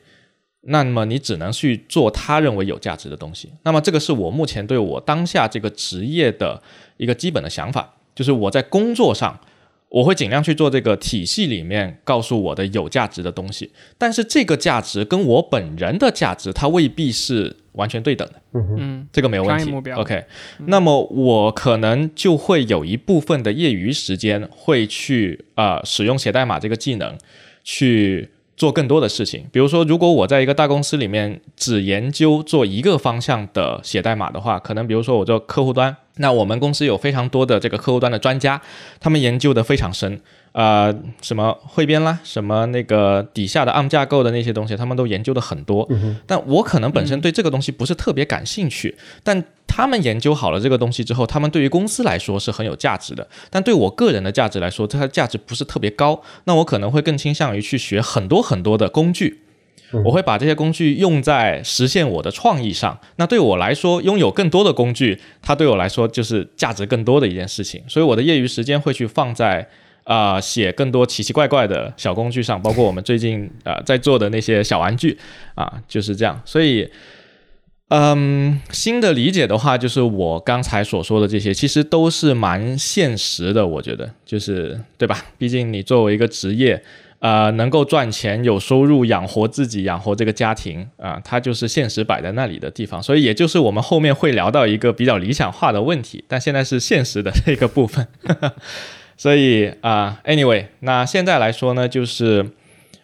那么你只能去做他认为有价值的东西。那么这个是我目前对我当下这个职业的一个基本的想法，就是我在工作上。我会尽量去做这个体系里面告诉我的有价值的东西，但是这个价值跟我本人的价值，它未必是完全对等的。嗯，这个没有问题。OK，那么我可能就会有一部分的业余时间会去啊使用写代码这个技能去。做更多的事情，比如说，如果我在一个大公司里面只研究做一个方向的写代码的话，可能比如说我做客户端，那我们公司有非常多的这个客户端的专家，他们研究的非常深。呃，什么汇编啦，什么那个底下的 ARM 架构的那些东西，他们都研究的很多。但我可能本身对这个东西不是特别感兴趣。但他们研究好了这个东西之后，他们对于公司来说是很有价值的。但对我个人的价值来说，它的价值不是特别高。那我可能会更倾向于去学很多很多的工具，我会把这些工具用在实现我的创意上。那对我来说，拥有更多的工具，它对我来说就是价值更多的一件事情。所以我的业余时间会去放在。啊，写更多奇奇怪怪的小工具上，包括我们最近啊在做的那些小玩具啊，就是这样。所以，嗯，新的理解的话，就是我刚才所说的这些，其实都是蛮现实的。我觉得，就是对吧？毕竟你作为一个职业，呃，能够赚钱、有收入、养活自己、养活这个家庭啊，它就是现实摆在那里的地方。所以，也就是我们后面会聊到一个比较理想化的问题，但现在是现实的这个部分。所以啊，anyway，那现在来说呢，就是，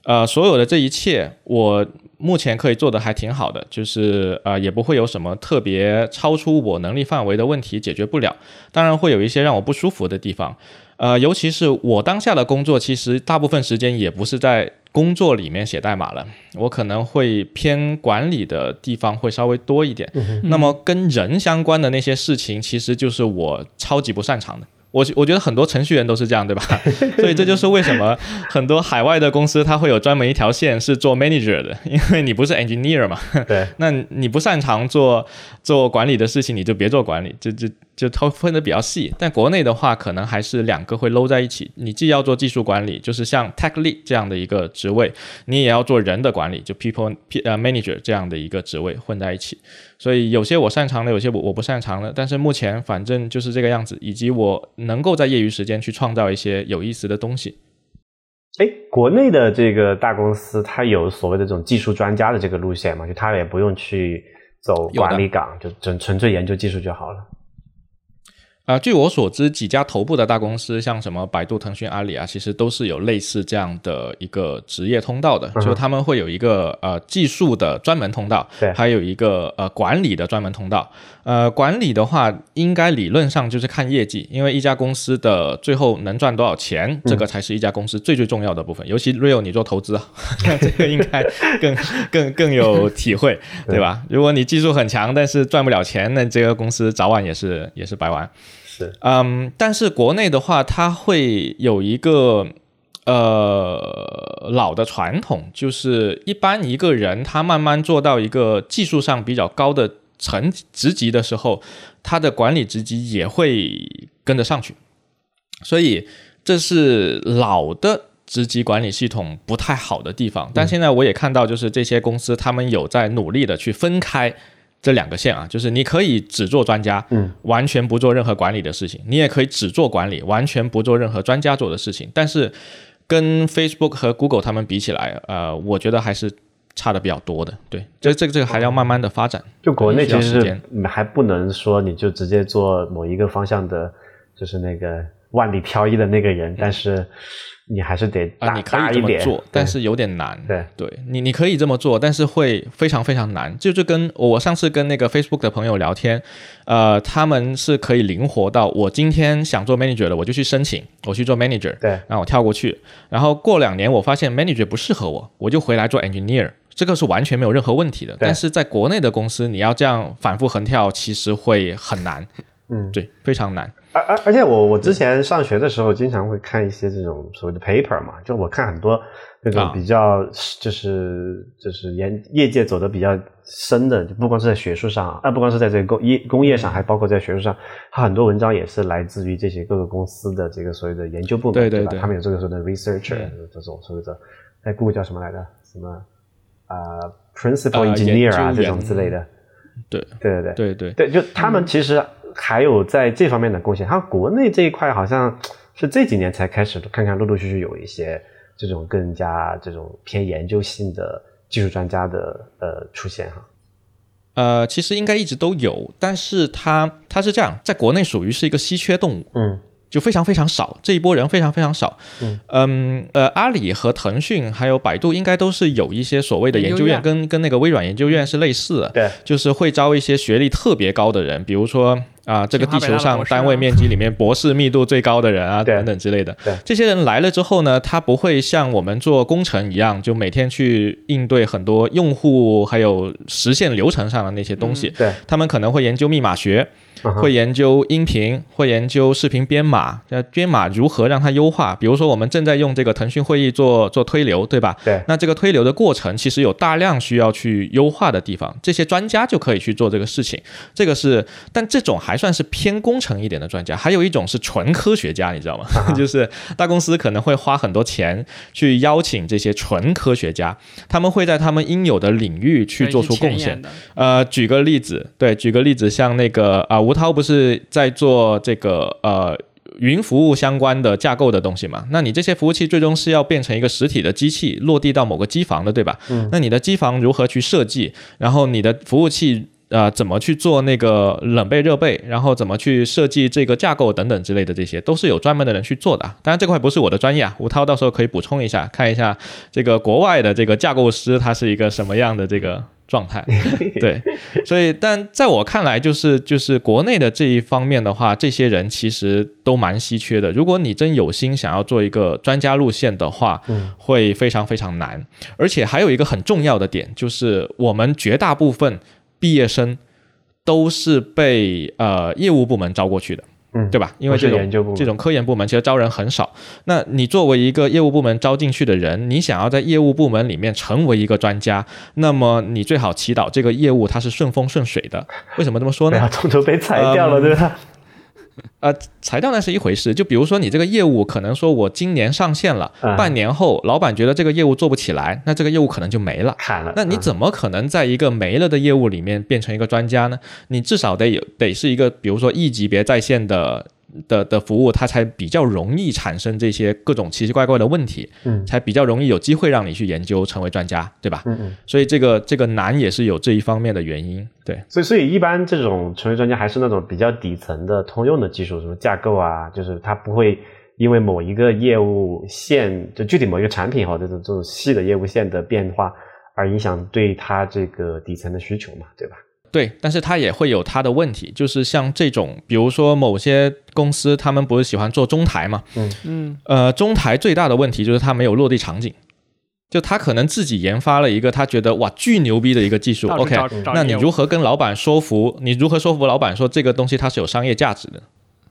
呃，所有的这一切，我目前可以做的还挺好的，就是呃，也不会有什么特别超出我能力范围的问题解决不了。当然会有一些让我不舒服的地方，呃，尤其是我当下的工作，其实大部分时间也不是在工作里面写代码了，我可能会偏管理的地方会稍微多一点。那么跟人相关的那些事情，其实就是我超级不擅长的。我我觉得很多程序员都是这样，对吧？所以这就是为什么很多海外的公司它会有专门一条线是做 manager 的，因为你不是 engineer 嘛。对。那你不擅长做做管理的事情，你就别做管理，就就就它分的比较细。但国内的话，可能还是两个会搂在一起。你既要做技术管理，就是像 tech lead 这样的一个职位，你也要做人的管理，就 people 呃 manager 这样的一个职位混在一起。所以有些我擅长的，有些我我不擅长的。但是目前反正就是这个样子，以及我能够在业余时间去创造一些有意思的东西。哎，国内的这个大公司，它有所谓的这种技术专家的这个路线吗？就他也不用去走管理岗，就纯纯粹研究技术就好了。啊，据我所知，几家头部的大公司，像什么百度、腾讯、阿里啊，其实都是有类似这样的一个职业通道的，就他们会有一个呃技术的专门通道，对，还有一个呃管理的专门通道。呃，管理的话，应该理论上就是看业绩，因为一家公司的最后能赚多少钱，这个才是一家公司最最重要的部分。尤其 Real，你做投资，这个应该更更更有体会，对吧？如果你技术很强，但是赚不了钱，那这个公司早晚也是也是白玩。嗯，但是国内的话，它会有一个呃老的传统，就是一般一个人他慢慢做到一个技术上比较高的层职级的时候，他的管理职级也会跟着上去。所以这是老的职级管理系统不太好的地方。但现在我也看到，就是这些公司他们有在努力的去分开。这两个线啊，就是你可以只做专家，嗯，完全不做任何管理的事情；你也可以只做管理，完全不做任何专家做的事情。但是跟 Facebook 和 Google 他们比起来，呃，我觉得还是差的比较多的。对，这这个这个还要慢慢的发展。就国内其实还不能说你就直接做某一个方向的，就是那个万里挑一的那个人，但是。你还是得啊，你可以这么做，但是有点难。对，对你你可以这么做，但是会非常非常难。就就跟我上次跟那个 Facebook 的朋友聊天，呃，他们是可以灵活到我今天想做 manager 的，我就去申请，我去做 manager，对，然后我跳过去，然后过两年我发现 manager 不适合我，我就回来做 engineer，这个是完全没有任何问题的。但是在国内的公司，你要这样反复横跳，其实会很难。嗯，对，非常难。而而而且我我之前上学的时候，经常会看一些这种所谓的 paper 嘛，就我看很多那种比较就是就是研业界走的比较深的，就不光是在学术上啊，不光是在这个工业工业上，还包括在学术上，它很多文章也是来自于这些各个公司的这个所谓的研究部门，对对对，他们有这个所谓的 researcher 这种所谓的，在 Google 叫什么来着？什么啊，principal engineer 啊这种之类的，对。对对对。对对，就他们其实。还有在这方面的贡献，它国内这一块好像是这几年才开始看看陆陆续续有一些这种更加这种偏研究性的技术专家的呃出现哈。呃，其实应该一直都有，但是它它是这样，在国内属于是一个稀缺动物，嗯，就非常非常少，这一波人非常非常少，嗯。嗯呃，阿里和腾讯还有百度应该都是有一些所谓的研究院，跟跟那个微软研究院是类似的，对，就是会招一些学历特别高的人，比如说。啊，这个地球上单位面积里面博士密度最高的人啊，等等之类的。这些人来了之后呢，他不会像我们做工程一样，就每天去应对很多用户还有实现流程上的那些东西。对，他们可能会研究密码学，会研究音频，会研究视频编码，那，编码如何让它优化。比如说，我们正在用这个腾讯会议做做推流，对吧？对。那这个推流的过程其实有大量需要去优化的地方，这些专家就可以去做这个事情。这个是，但这种还算是偏工程一点的专家，还有一种是纯科学家，你知道吗？就是大公司可能会花很多钱去邀请这些纯科学家，他们会在他们应有的领域去做出贡献。呃，举个例子，对，举个例子，像那个啊，吴涛不是在做这个呃云服务相关的架构的东西嘛？那你这些服务器最终是要变成一个实体的机器，落地到某个机房的，对吧？嗯。那你的机房如何去设计？然后你的服务器。呃，怎么去做那个冷备热备，然后怎么去设计这个架构等等之类的，这些都是有专门的人去做的。当然这块不是我的专业啊，吴涛到时候可以补充一下，看一下这个国外的这个架构师他是一个什么样的这个状态。对，所以但在我看来，就是就是国内的这一方面的话，这些人其实都蛮稀缺的。如果你真有心想要做一个专家路线的话，嗯，会非常非常难。而且还有一个很重要的点，就是我们绝大部分。毕业生都是被呃业务部门招过去的，嗯，对吧？因为这种这种科研部门其实招人很少。那你作为一个业务部门招进去的人，你想要在业务部门里面成为一个专家，那么你最好祈祷这个业务它是顺风顺水的。为什么这么说呢？中途被裁掉了，对吧？呃，裁掉那是一回事，就比如说你这个业务可能说我今年上线了，半年后老板觉得这个业务做不起来，那这个业务可能就没了。那你怎么可能在一个没了的业务里面变成一个专家呢？你至少得有得是一个，比如说 E 级别在线的。的的服务，它才比较容易产生这些各种奇奇怪怪的问题，嗯，才比较容易有机会让你去研究成为专家，对吧？嗯嗯。所以这个这个难也是有这一方面的原因，对。所以所以一般这种成为专家还是那种比较底层的通用的技术，什么架构啊，就是它不会因为某一个业务线就具体某一个产品哈这种这种细的业务线的变化而影响对它这个底层的需求嘛，对吧？对，但是它也会有它的问题，就是像这种，比如说某些公司，他们不是喜欢做中台嘛？嗯嗯。呃，中台最大的问题就是它没有落地场景，就他可能自己研发了一个他觉得哇巨牛逼的一个技术，OK，那你如何跟老板说服？你如何说服老板说这个东西它是有商业价值的？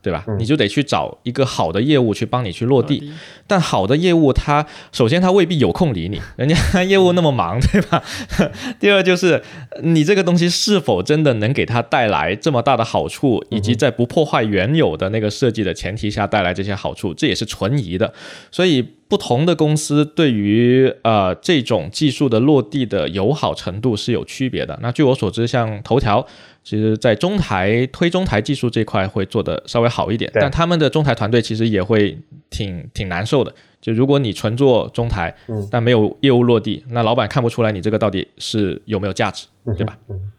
对吧？你就得去找一个好的业务去帮你去落地，但好的业务它首先它未必有空理你，人家业务那么忙，对吧？第二就是你这个东西是否真的能给他带来这么大的好处，以及在不破坏原有的那个设计的前提下带来这些好处，这也是存疑的。所以不同的公司对于呃这种技术的落地的友好程度是有区别的。那据我所知，像头条。其实，在中台推中台技术这块会做的稍微好一点，但他们的中台团队其实也会挺挺难受的。就如果你纯做中台，但没有业务落地，那老板看不出来你这个到底是有没有价值，对吧？嗯，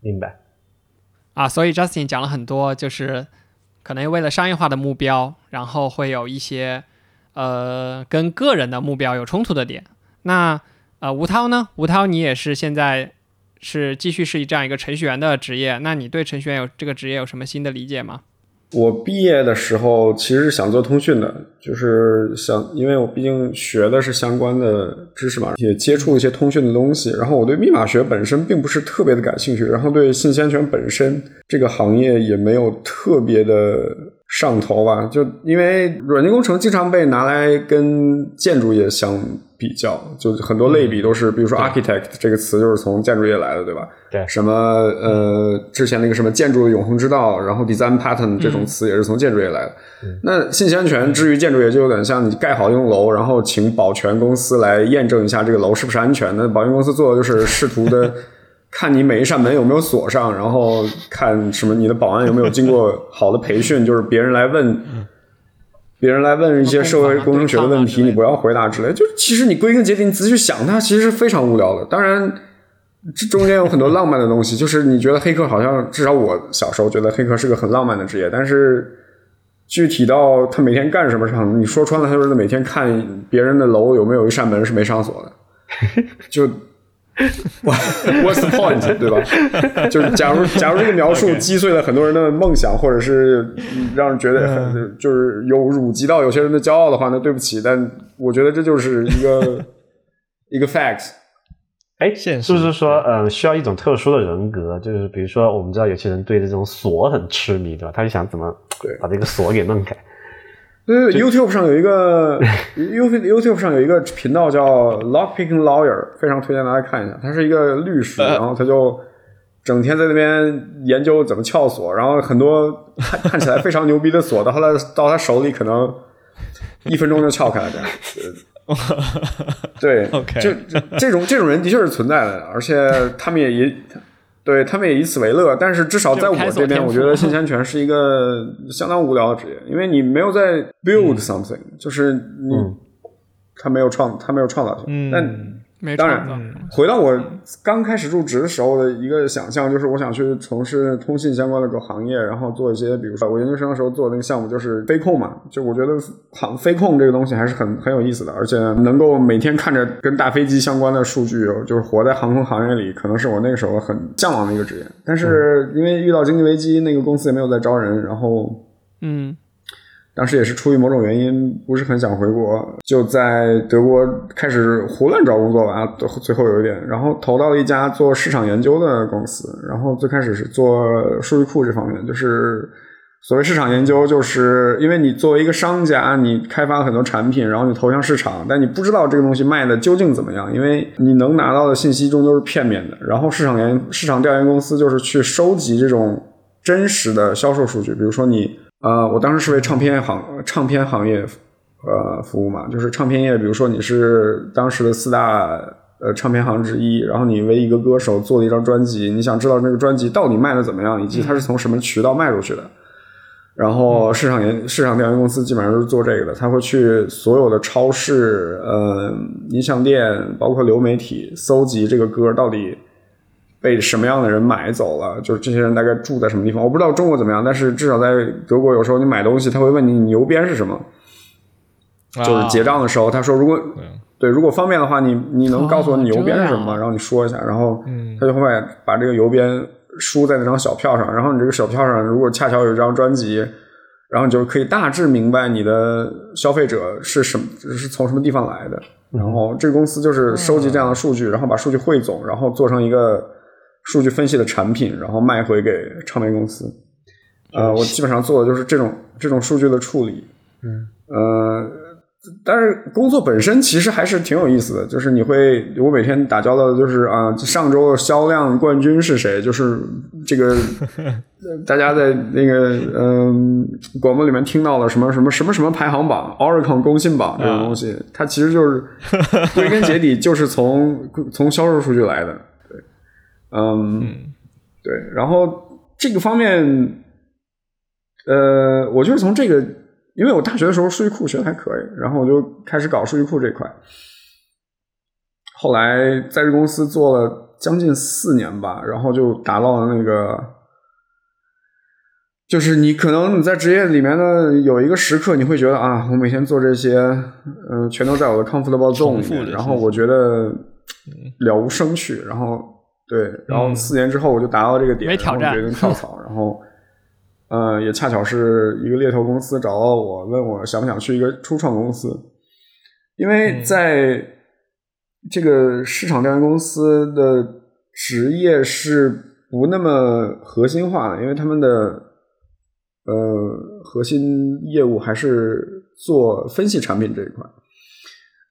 明白。啊，所以 Justin 讲了很多，就是可能为了商业化的目标，然后会有一些呃跟个人的目标有冲突的点。那呃，吴涛呢？吴涛，你也是现在。是继续是这样一个程序员的职业，那你对程序员有这个职业有什么新的理解吗？我毕业的时候其实是想做通讯的，就是想，因为我毕竟学的是相关的知识嘛，也接触一些通讯的东西。然后我对密码学本身并不是特别的感兴趣，然后对信息安全本身这个行业也没有特别的上头吧。就因为软件工程经常被拿来跟建筑业相。比较就很多类比都是，比如说 architect 这个词就是从建筑业来的，对吧？对。什么呃，之前那个什么建筑的永恒之道，然后 design pattern 这种词也是从建筑业来的。那信息安全至于建筑业，就有点像你盖好一栋楼，然后请保全公司来验证一下这个楼是不是安全那。保全公司做的就是试图的看你每一扇门有没有锁上，然后看什么你的保安有没有经过好的培训，就是别人来问。别人来问一些社会工程学的问题，你不要回答之类。就其实你归根结底，你仔细去想，它其实是非常无聊的。当然，这中间有很多浪漫的东西。就是你觉得黑客好像，至少我小时候觉得黑客是个很浪漫的职业。但是具体到他每天干什么上，你说穿了，他就是每天看别人的楼有没有一扇门是没上锁的，就。What's the point？对吧？就是假如假如这个描述击碎了很多人的梦想，或者是让人觉得很就是有辱及到有些人的骄傲的话，那对不起。但我觉得这就是一个一个 fact。哎，是不是说，呃，需要一种特殊的人格？就是比如说，我们知道有些人对这种锁很痴迷，对吧？他就想怎么把这个锁给弄开。对，YouTube 上有一个 YouTube YouTube 上有一个频道叫 Lockpicking Lawyer，非常推荐大家看一下。他是一个律师，然后他就整天在那边研究怎么撬锁，然后很多看看起来非常牛逼的锁，到后来到他手里可能一分钟就撬开了。这样，对，这这种这种人的确是存在的，而且他们也也。对他们也以此为乐，但是至少在我这边，我觉得信息安全是一个相当无聊的职业，因为你没有在 build something，就是你他没有创，他没有创造性，但。当然，回到我刚开始入职的时候的一个想象，就是我想去从事通信相关的个行业，然后做一些，比如说我研究生的时候做的那个项目就是飞控嘛，就我觉得航飞控这个东西还是很很有意思的，而且能够每天看着跟大飞机相关的数据，就是活在航空行业里，可能是我那个时候很向往的一个职业。但是因为遇到经济危机，那个公司也没有在招人，然后嗯。当时也是出于某种原因，不是很想回国，就在德国开始胡乱找工作吧。最后有一点，然后投到了一家做市场研究的公司，然后最开始是做数据库这方面，就是所谓市场研究，就是因为你作为一个商家，你开发了很多产品，然后你投向市场，但你不知道这个东西卖的究竟怎么样，因为你能拿到的信息终究是片面的。然后市场研市场调研公司就是去收集这种真实的销售数据，比如说你呃，我当时是为唱片行唱片行业呃服务嘛，就是唱片业，比如说你是当时的四大呃唱片行之一，然后你为一个歌手做了一张专辑，你想知道这个专辑到底卖的怎么样，以及它是从什么渠道卖出去的。然后市场研市场调研公司基本上都是做这个的，他会去所有的超市、呃音像店，包括流媒体，搜集这个歌到底被什么样的人买走了，就是这些人大概住在什么地方。我不知道中国怎么样，但是至少在德国，有时候你买东西，他会问你你邮编是什么，就是结账的时候，他说如果对如果方便的话，你你能告诉我你邮编是什么吗？然后你说一下，然后他就会把这个邮编。输在那张小票上，然后你这个小票上如果恰巧有一张专辑，然后你就可以大致明白你的消费者是什么，是从什么地方来的。然后这个公司就是收集这样的数据，然后把数据汇总，然后做成一个数据分析的产品，然后卖回给唱片公司。呃，我基本上做的就是这种这种数据的处理。嗯，呃。但是工作本身其实还是挺有意思的，就是你会我每天打交道的就是啊，上周的销量冠军是谁？就是这个 大家在那个嗯广播里面听到了什么什么什么什么排行榜，Oracle 公信榜这种东西，它其实就是归根结底就是从从销售数据来的。对，嗯，对，然后这个方面，呃，我就是从这个。因为我大学的时候数据库学的还可以，然后我就开始搞数据库这块。后来在这公司做了将近四年吧，然后就达到了那个，就是你可能你在职业里面呢有一个时刻，你会觉得啊，我每天做这些，嗯，全都在我的 comfortable zone 里面，然后我觉得了无生趣，然后对，然后四年之后我就达到这个点，然后决定跳槽，然后。呃，也恰巧是一个猎头公司找到我，问我想不想去一个初创公司，因为在这个市场调研公司的职业是不那么核心化的，因为他们的呃核心业务还是做分析产品这一块，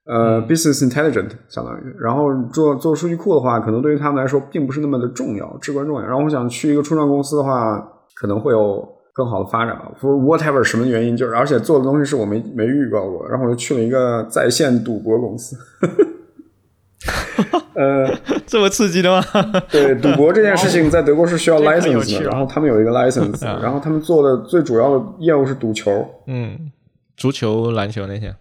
呃，business intelligent 相当于，然后做做数据库的话，可能对于他们来说并不是那么的重要，至关重要。然后我想去一个初创公司的话。可能会有更好的发展吧，for whatever 什么原因，就是而且做的东西是我没没预告过，然后我就去了一个在线赌博公司。呃，这么刺激的吗？对，赌博这件事情在德国是需要 license 的，然后他们有一个 license，然后他们做的最主要的业务是赌球，嗯，足球、篮球那些。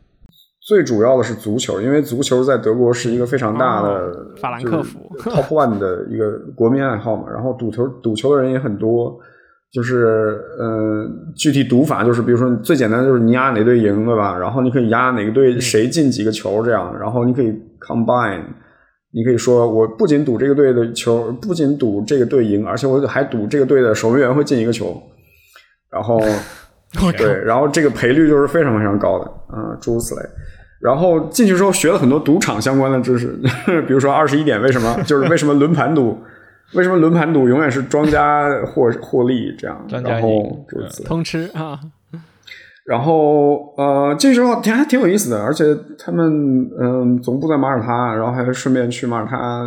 最主要的是足球，因为足球在德国是一个非常大的法兰克福 top one 的一个国民爱好嘛。然后赌球赌球的人也很多，就是嗯，具体赌法就是，比如说最简单的就是你压哪队赢，对吧？然后你可以压哪个队谁进几个球这样，然后你可以 combine，你可以说我不仅赌这个队的球，不仅赌这个队赢，而且我还赌这个队的守门员会进一个球，然后 对，然后这个赔率就是非常非常高的，嗯，诸如此类。然后进去之后学了很多赌场相关的知识，比如说二十一点为什么 就是为什么轮盘赌，为什么轮盘赌永远是庄家获获利这样，然后通吃啊。然后呃，进去之后挺还挺有意思的，而且他们嗯总部在马耳他，然后还顺便去马耳他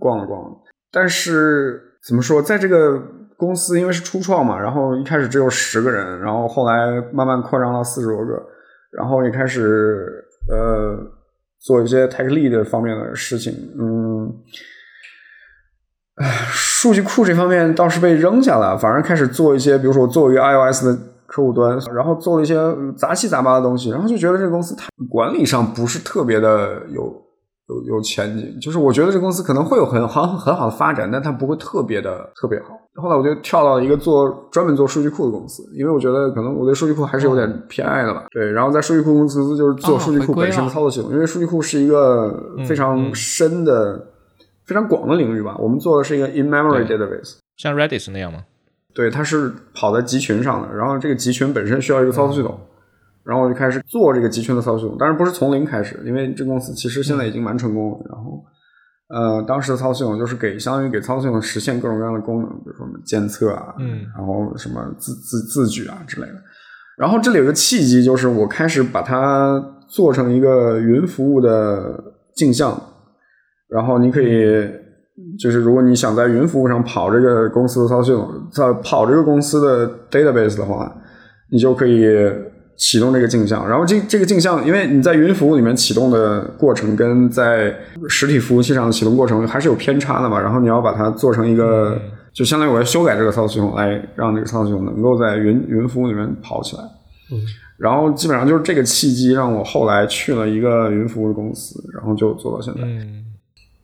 逛了逛。但是怎么说，在这个公司因为是初创嘛，然后一开始只有十个人，然后后来慢慢扩张到四十多个，然后也开始。呃，做一些 tech lead 方面的事情，嗯，数据库这方面倒是被扔下了，反而开始做一些，比如说我做一个 iOS 的客户端，然后做了一些杂七杂八的东西，然后就觉得这个公司它管理上不是特别的有。有有前景，就是我觉得这公司可能会有很好很好的发展，但它不会特别的特别好。后来我就跳到一个做专门做数据库的公司，因为我觉得可能我对数据库还是有点偏爱的吧。对，然后在数据库公司就是做数据库本身的操作系统，因为数据库是一个非常深的、非常广的领域吧。我们做的是一个 in-memory database，像 Redis 那样吗？对，它是跑在集群上的，然后这个集群本身需要一个操作系统。然后我就开始做这个集群的操作系统，当然不是从零开始，因为这公司其实现在已经蛮成功了。然后，呃，当时的操作系统就是给相当于给操作系统实现各种各样的功能，比如说什么监测啊，嗯，然后什么自自自举啊之类的。然后这里有个契机，就是我开始把它做成一个云服务的镜像，然后你可以就是如果你想在云服务上跑这个公司的操作系统，在跑这个公司的 database 的话，你就可以。启动这个镜像，然后这这个镜像，因为你在云服务里面启动的过程跟在实体服务器上的启动过程还是有偏差的嘛，然后你要把它做成一个，就相当于我要修改这个操作系统，来让这个操作系统能够在云云服务里面跑起来。嗯，然后基本上就是这个契机让我后来去了一个云服务的公司，然后就做到现在。嗯。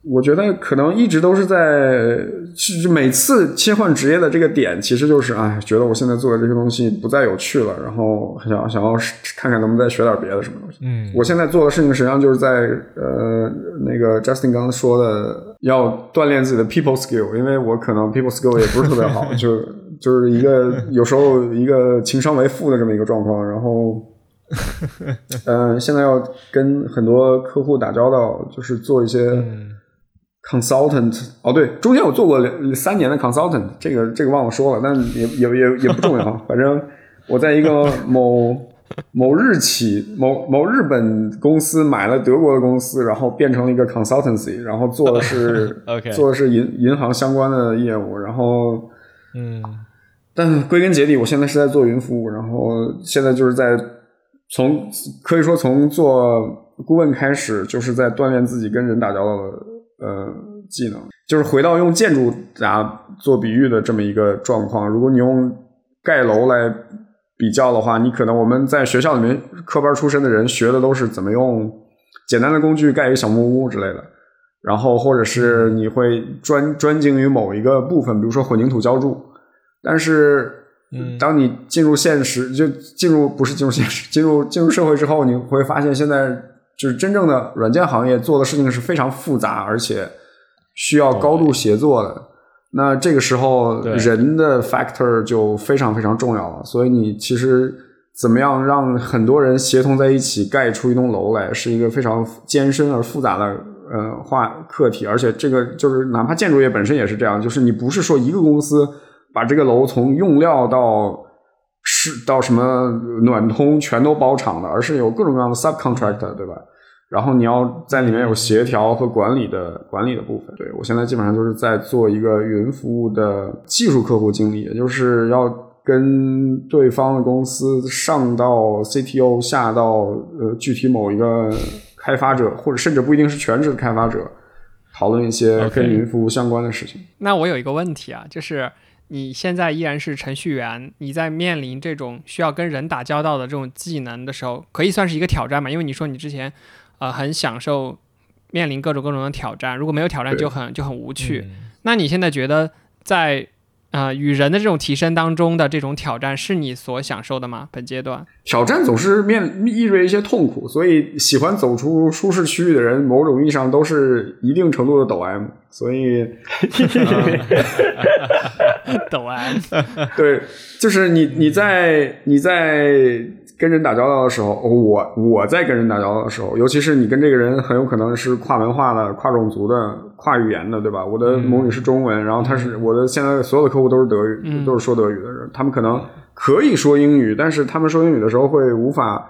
我觉得可能一直都是在，是每次切换职业的这个点，其实就是，哎，觉得我现在做的这些东西不再有趣了，然后想想要看看能不能再学点别的什么东西。嗯，我现在做的事情实际上就是在，呃，那个 Justin 刚刚说的，要锻炼自己的 people skill，因为我可能 people skill 也不是特别好，就就是一个有时候一个情商为负的这么一个状况，然后，嗯，现在要跟很多客户打交道，就是做一些。Consultant 哦，对，中间我做过两三年的 consultant，这个这个忘了说了，但也也也也不重要，反正我在一个某某日企某某日本公司买了德国的公司，然后变成了一个 consultancy，然后做的是 做的是银银行相关的业务，然后嗯，但归根结底，我现在是在做云服务，然后现在就是在从可以说从做顾问开始，就是在锻炼自己跟人打交道的。呃，技能就是回到用建筑啊做比喻的这么一个状况。如果你用盖楼来比较的话，你可能我们在学校里面科班出身的人学的都是怎么用简单的工具盖一个小木屋之类的，然后或者是你会专专精于某一个部分，比如说混凝土浇筑。但是，当你进入现实，就进入不是进入现实，进入进入社会之后，你会发现现在。就是真正的软件行业做的事情是非常复杂，而且需要高度协作的。那这个时候，人的 factor 就非常非常重要了。所以你其实怎么样让很多人协同在一起盖出一栋楼来，是一个非常艰深而复杂的呃话课题。而且这个就是哪怕建筑业本身也是这样，就是你不是说一个公司把这个楼从用料到是到什么暖通全都包场的，而是有各种各样的 subcontractor，对吧？然后你要在里面有协调和管理的管理的部分。对我现在基本上就是在做一个云服务的技术客户经理，也就是要跟对方的公司上到 CTO，下到呃具体某一个开发者，或者甚至不一定是全职的开发者，讨论一些跟云服务相关的事情。那我有一个问题啊，就是你现在依然是程序员，你在面临这种需要跟人打交道的这种技能的时候，可以算是一个挑战嘛？因为你说你之前。呃，很享受面临各种各种的挑战，如果没有挑战就很就很无趣。那你现在觉得在呃与人的这种提升当中的这种挑战是你所享受的吗？本阶段挑战总是面意味着一些痛苦，所以喜欢走出舒适区域的人，某种意义上都是一定程度的抖 M。所以 抖 M，对，就是你你在你在。跟人打交道的时候，我我在跟人打交道的时候，尤其是你跟这个人很有可能是跨文化的、跨种族的、跨语言的，对吧？我的母语是中文，然后他是我的现在所有的客户都是德语，都是说德语的人，他们可能可以说英语，但是他们说英语的时候会无法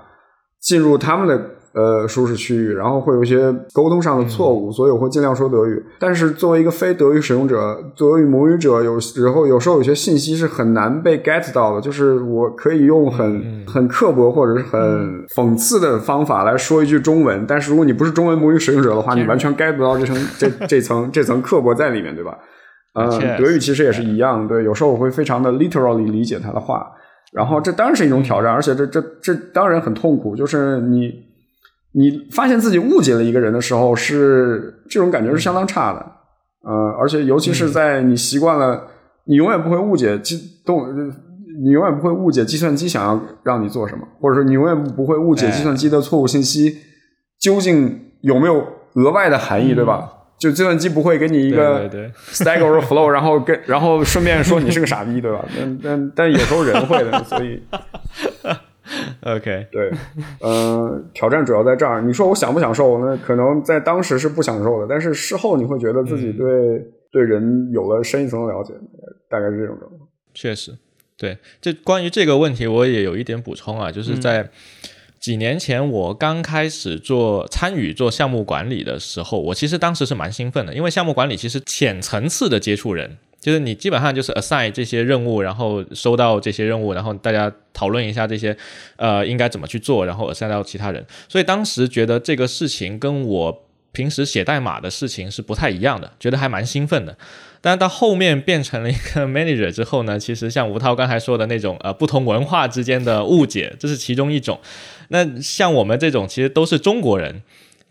进入他们的。呃，舒适区域，然后会有一些沟通上的错误，所以我会尽量说德语。但是作为一个非德语使用者，作为母语者，有时候有时候有些信息是很难被 get 到的。就是我可以用很很刻薄或者是很讽刺的方法来说一句中文，但是如果你不是中文母语使用者的话，你完全 get 不到这层 这这层这层刻薄在里面，对吧？呃，德语其实也是一样，对，有时候我会非常的 literally 理解他的话，然后这当然是一种挑战，而且这这这当然很痛苦，就是你。你发现自己误解了一个人的时候，是这种感觉是相当差的，呃，而且尤其是在你习惯了，你永远不会误解计动，你永远不会误解计算机想要让你做什么，或者说你永远不会误解计算机的错误信息究竟有没有额外的含义，对吧？就计算机不会给你一个 stack overflow，然后跟然后顺便说你是个傻逼，对吧？但但但有时候人会的，所以。OK，对，嗯，挑战主要在这儿。你说我享不享受？那可能在当时是不享受的，但是事后你会觉得自己对对人有了深一层的了解，大概是这种状况。确实，对，这关于这个问题我也有一点补充啊，就是在几年前我刚开始做参与做项目管理的时候，我其实当时是蛮兴奋的，因为项目管理其实浅层次的接触人。就是你基本上就是 assign 这些任务，然后收到这些任务，然后大家讨论一下这些，呃，应该怎么去做，然后 assign 到其他人。所以当时觉得这个事情跟我平时写代码的事情是不太一样的，觉得还蛮兴奋的。但是到后面变成了一个 manager 之后呢，其实像吴涛刚才说的那种，呃，不同文化之间的误解，这是其中一种。那像我们这种其实都是中国人，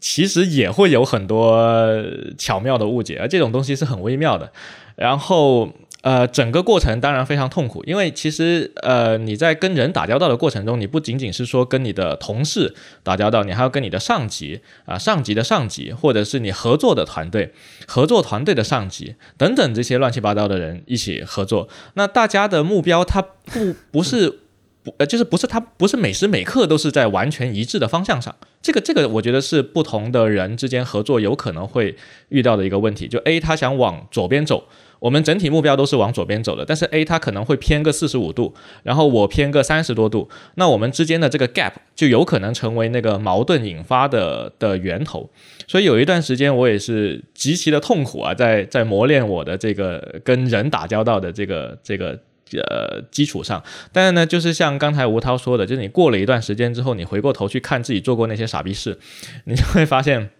其实也会有很多巧妙的误解，而这种东西是很微妙的。然后，呃，整个过程当然非常痛苦，因为其实，呃，你在跟人打交道的过程中，你不仅仅是说跟你的同事打交道，你还要跟你的上级啊，上级的上级，或者是你合作的团队、合作团队的上级等等这些乱七八糟的人一起合作。那大家的目标，它不不是不呃，就是不是他不是每时每刻都是在完全一致的方向上。这个这个，我觉得是不同的人之间合作有可能会遇到的一个问题。就 A 他想往左边走。我们整体目标都是往左边走的，但是 A 它可能会偏个四十五度，然后我偏个三十多度，那我们之间的这个 gap 就有可能成为那个矛盾引发的的源头。所以有一段时间我也是极其的痛苦啊，在在磨练我的这个跟人打交道的这个这个呃基础上。但是呢，就是像刚才吴涛说的，就是你过了一段时间之后，你回过头去看自己做过那些傻逼事，你就会发现。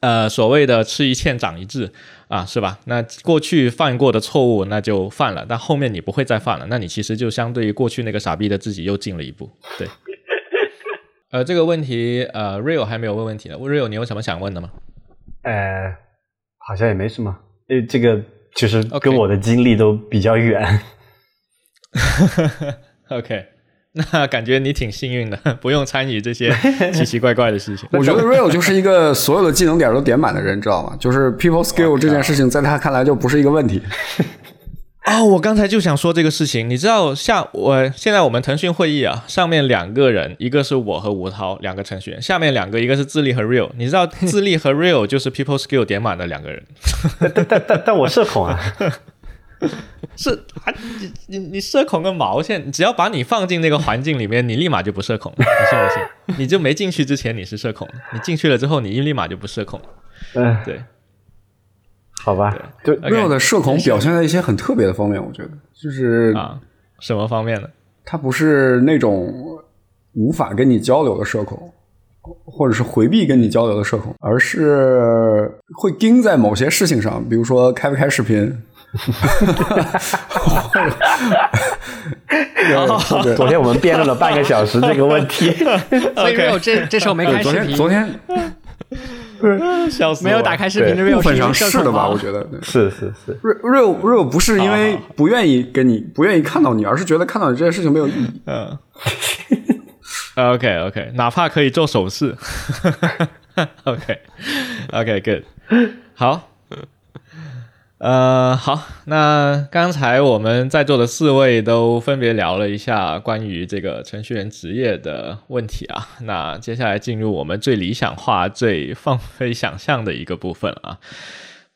呃，所谓的吃一堑长一智啊，是吧？那过去犯过的错误，那就犯了，但后面你不会再犯了。那你其实就相对于过去那个傻逼的自己又进了一步。对。呃，这个问题，呃，Real 还没有问问题呢。Real，你有什么想问的吗？呃，好像也没什么。呃，这个其实跟我的经历都比较远。OK。那感觉你挺幸运的，不用参与这些 奇奇怪怪的事情。我觉得 Real 就是一个所有的技能点都点满的人，知道吗？就是 People Skill 这件事情在他看来就不是一个问题。哦，我刚才就想说这个事情，你知道，像我现在我们腾讯会议啊，上面两个人，一个是我和吴涛两个程序员，下面两个一个是智力和 Real。你知道智力和 Real 就是 People Skill 点满的两个人。但但但但我社恐啊。是啊，你你你社恐个毛线！只要把你放进那个环境里面，你立马就不社恐了。你信不信？你就没进去之前你是社恐，你进去了之后你一立马就不社恐。嗯，对，好吧。就 real 的社恐表现在一些很特别的方面，我觉得就是啊，什么方面呢？他不是那种无法跟你交流的社恐，或者是回避跟你交流的社恐，而是会盯在某些事情上，比如说开不开视频。昨天我们辩论了半个小时这个问题。OK，这这时候没开视频。昨天，笑死，没有打开视频的 real 上是的吧？我觉得是是是。real real 不是因为不愿意跟你不愿意看到你，而是觉得看到你这件事情没有意义。嗯。OK OK，哪怕可以做手势。OK OK Good，好。呃，好，那刚才我们在座的四位都分别聊了一下关于这个程序员职业的问题啊，那接下来进入我们最理想化、最放飞想象的一个部分啊。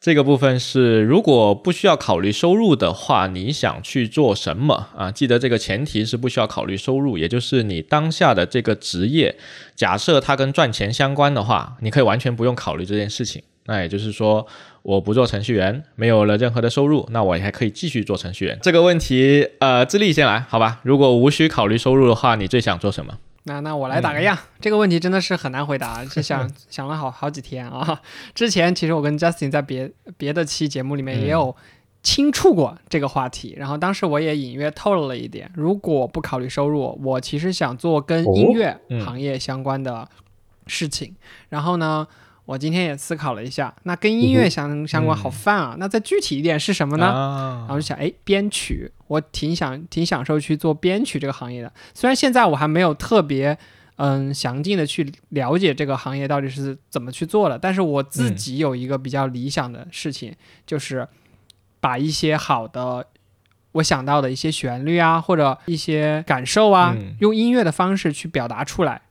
这个部分是，如果不需要考虑收入的话，你想去做什么啊？记得这个前提是不需要考虑收入，也就是你当下的这个职业，假设它跟赚钱相关的话，你可以完全不用考虑这件事情。那也就是说。我不做程序员，没有了任何的收入，那我还可以继续做程序员。这个问题，呃，智利先来，好吧？如果无需考虑收入的话，你最想做什么？那那我来打个样。这个问题真的是很难回答，就想 想了好好几天啊。之前其实我跟 Justin 在别别的期节目里面也有轻触过这个话题，然后当时我也隐约透露了一点，如果不考虑收入，我其实想做跟音乐行业相关的事情。然后呢？我今天也思考了一下，那跟音乐相相关好泛啊，那再具体一点是什么呢？然后就想，哎，编曲，我挺想挺享受去做编曲这个行业的。虽然现在我还没有特别嗯详尽的去了解这个行业到底是怎么去做的，但是我自己有一个比较理想的事情，就是把一些好的。我想到的一些旋律啊，或者一些感受啊，嗯用音乐的方式去表达出来。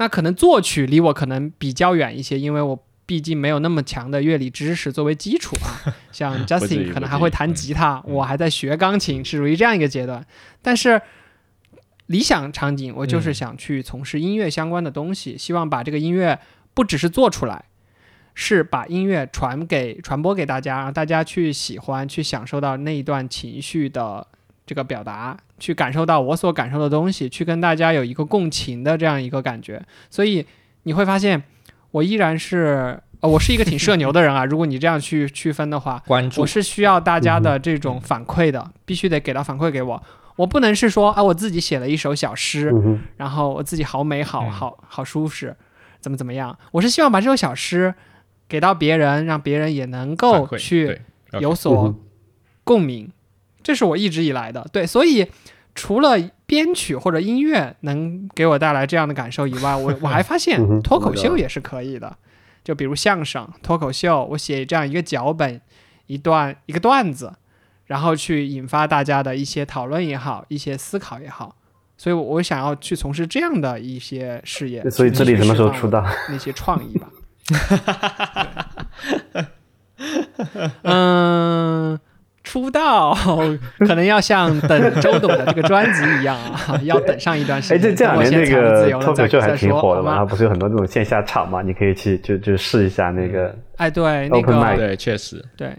那可能作曲离我可能比较远一些，因为我毕竟没有那么强的乐理知识作为基础啊。像 Justin 可能还会弹吉他，我还在学钢琴，是属于这样一个阶段。但是理想场景，我就是嗯想去从事音乐相关的东西，希望把这个音乐不只是做出来，是把音乐传给传播给大家，让大家去喜欢，去享受到那一段情绪的这个表达，去感受到我所感受的东西，去跟大家有一个共情的这样一个感觉。所以你会发现，我依然是呃，我是一个挺社牛的人啊。如果你这样去区分的话，关注我是需要大家的这种反馈的，必须得给到反馈给我。我不能是说啊，我自己写了一首小诗，嗯，然后我自己好美好嗯好好舒适，怎么怎么样？我是希望把这首小诗给到别人，让别人也能够去有所共鸣，这是我一直以来的对。所以除了编曲或者音乐能给我带来这样的感受以外，我 我还发现脱口秀也是可以的。就比如相声、脱口秀，我写这样一个脚本，一段一个段子，然后去引发大家的一些讨论也好，一些思考也好。所以我，我想要去从事这样的一些事业。所以这里什么时候出道？那些创意吧。嗯，出道 可能要像等周董的这个专辑一样啊，要等上一段时哎，间。这这两年这等我先财务自由了再个脱口秀还挺火的嘛，它不是有很多这种线下场嘛？你可以去就就试一下那个哎，对，那个对，确实，对，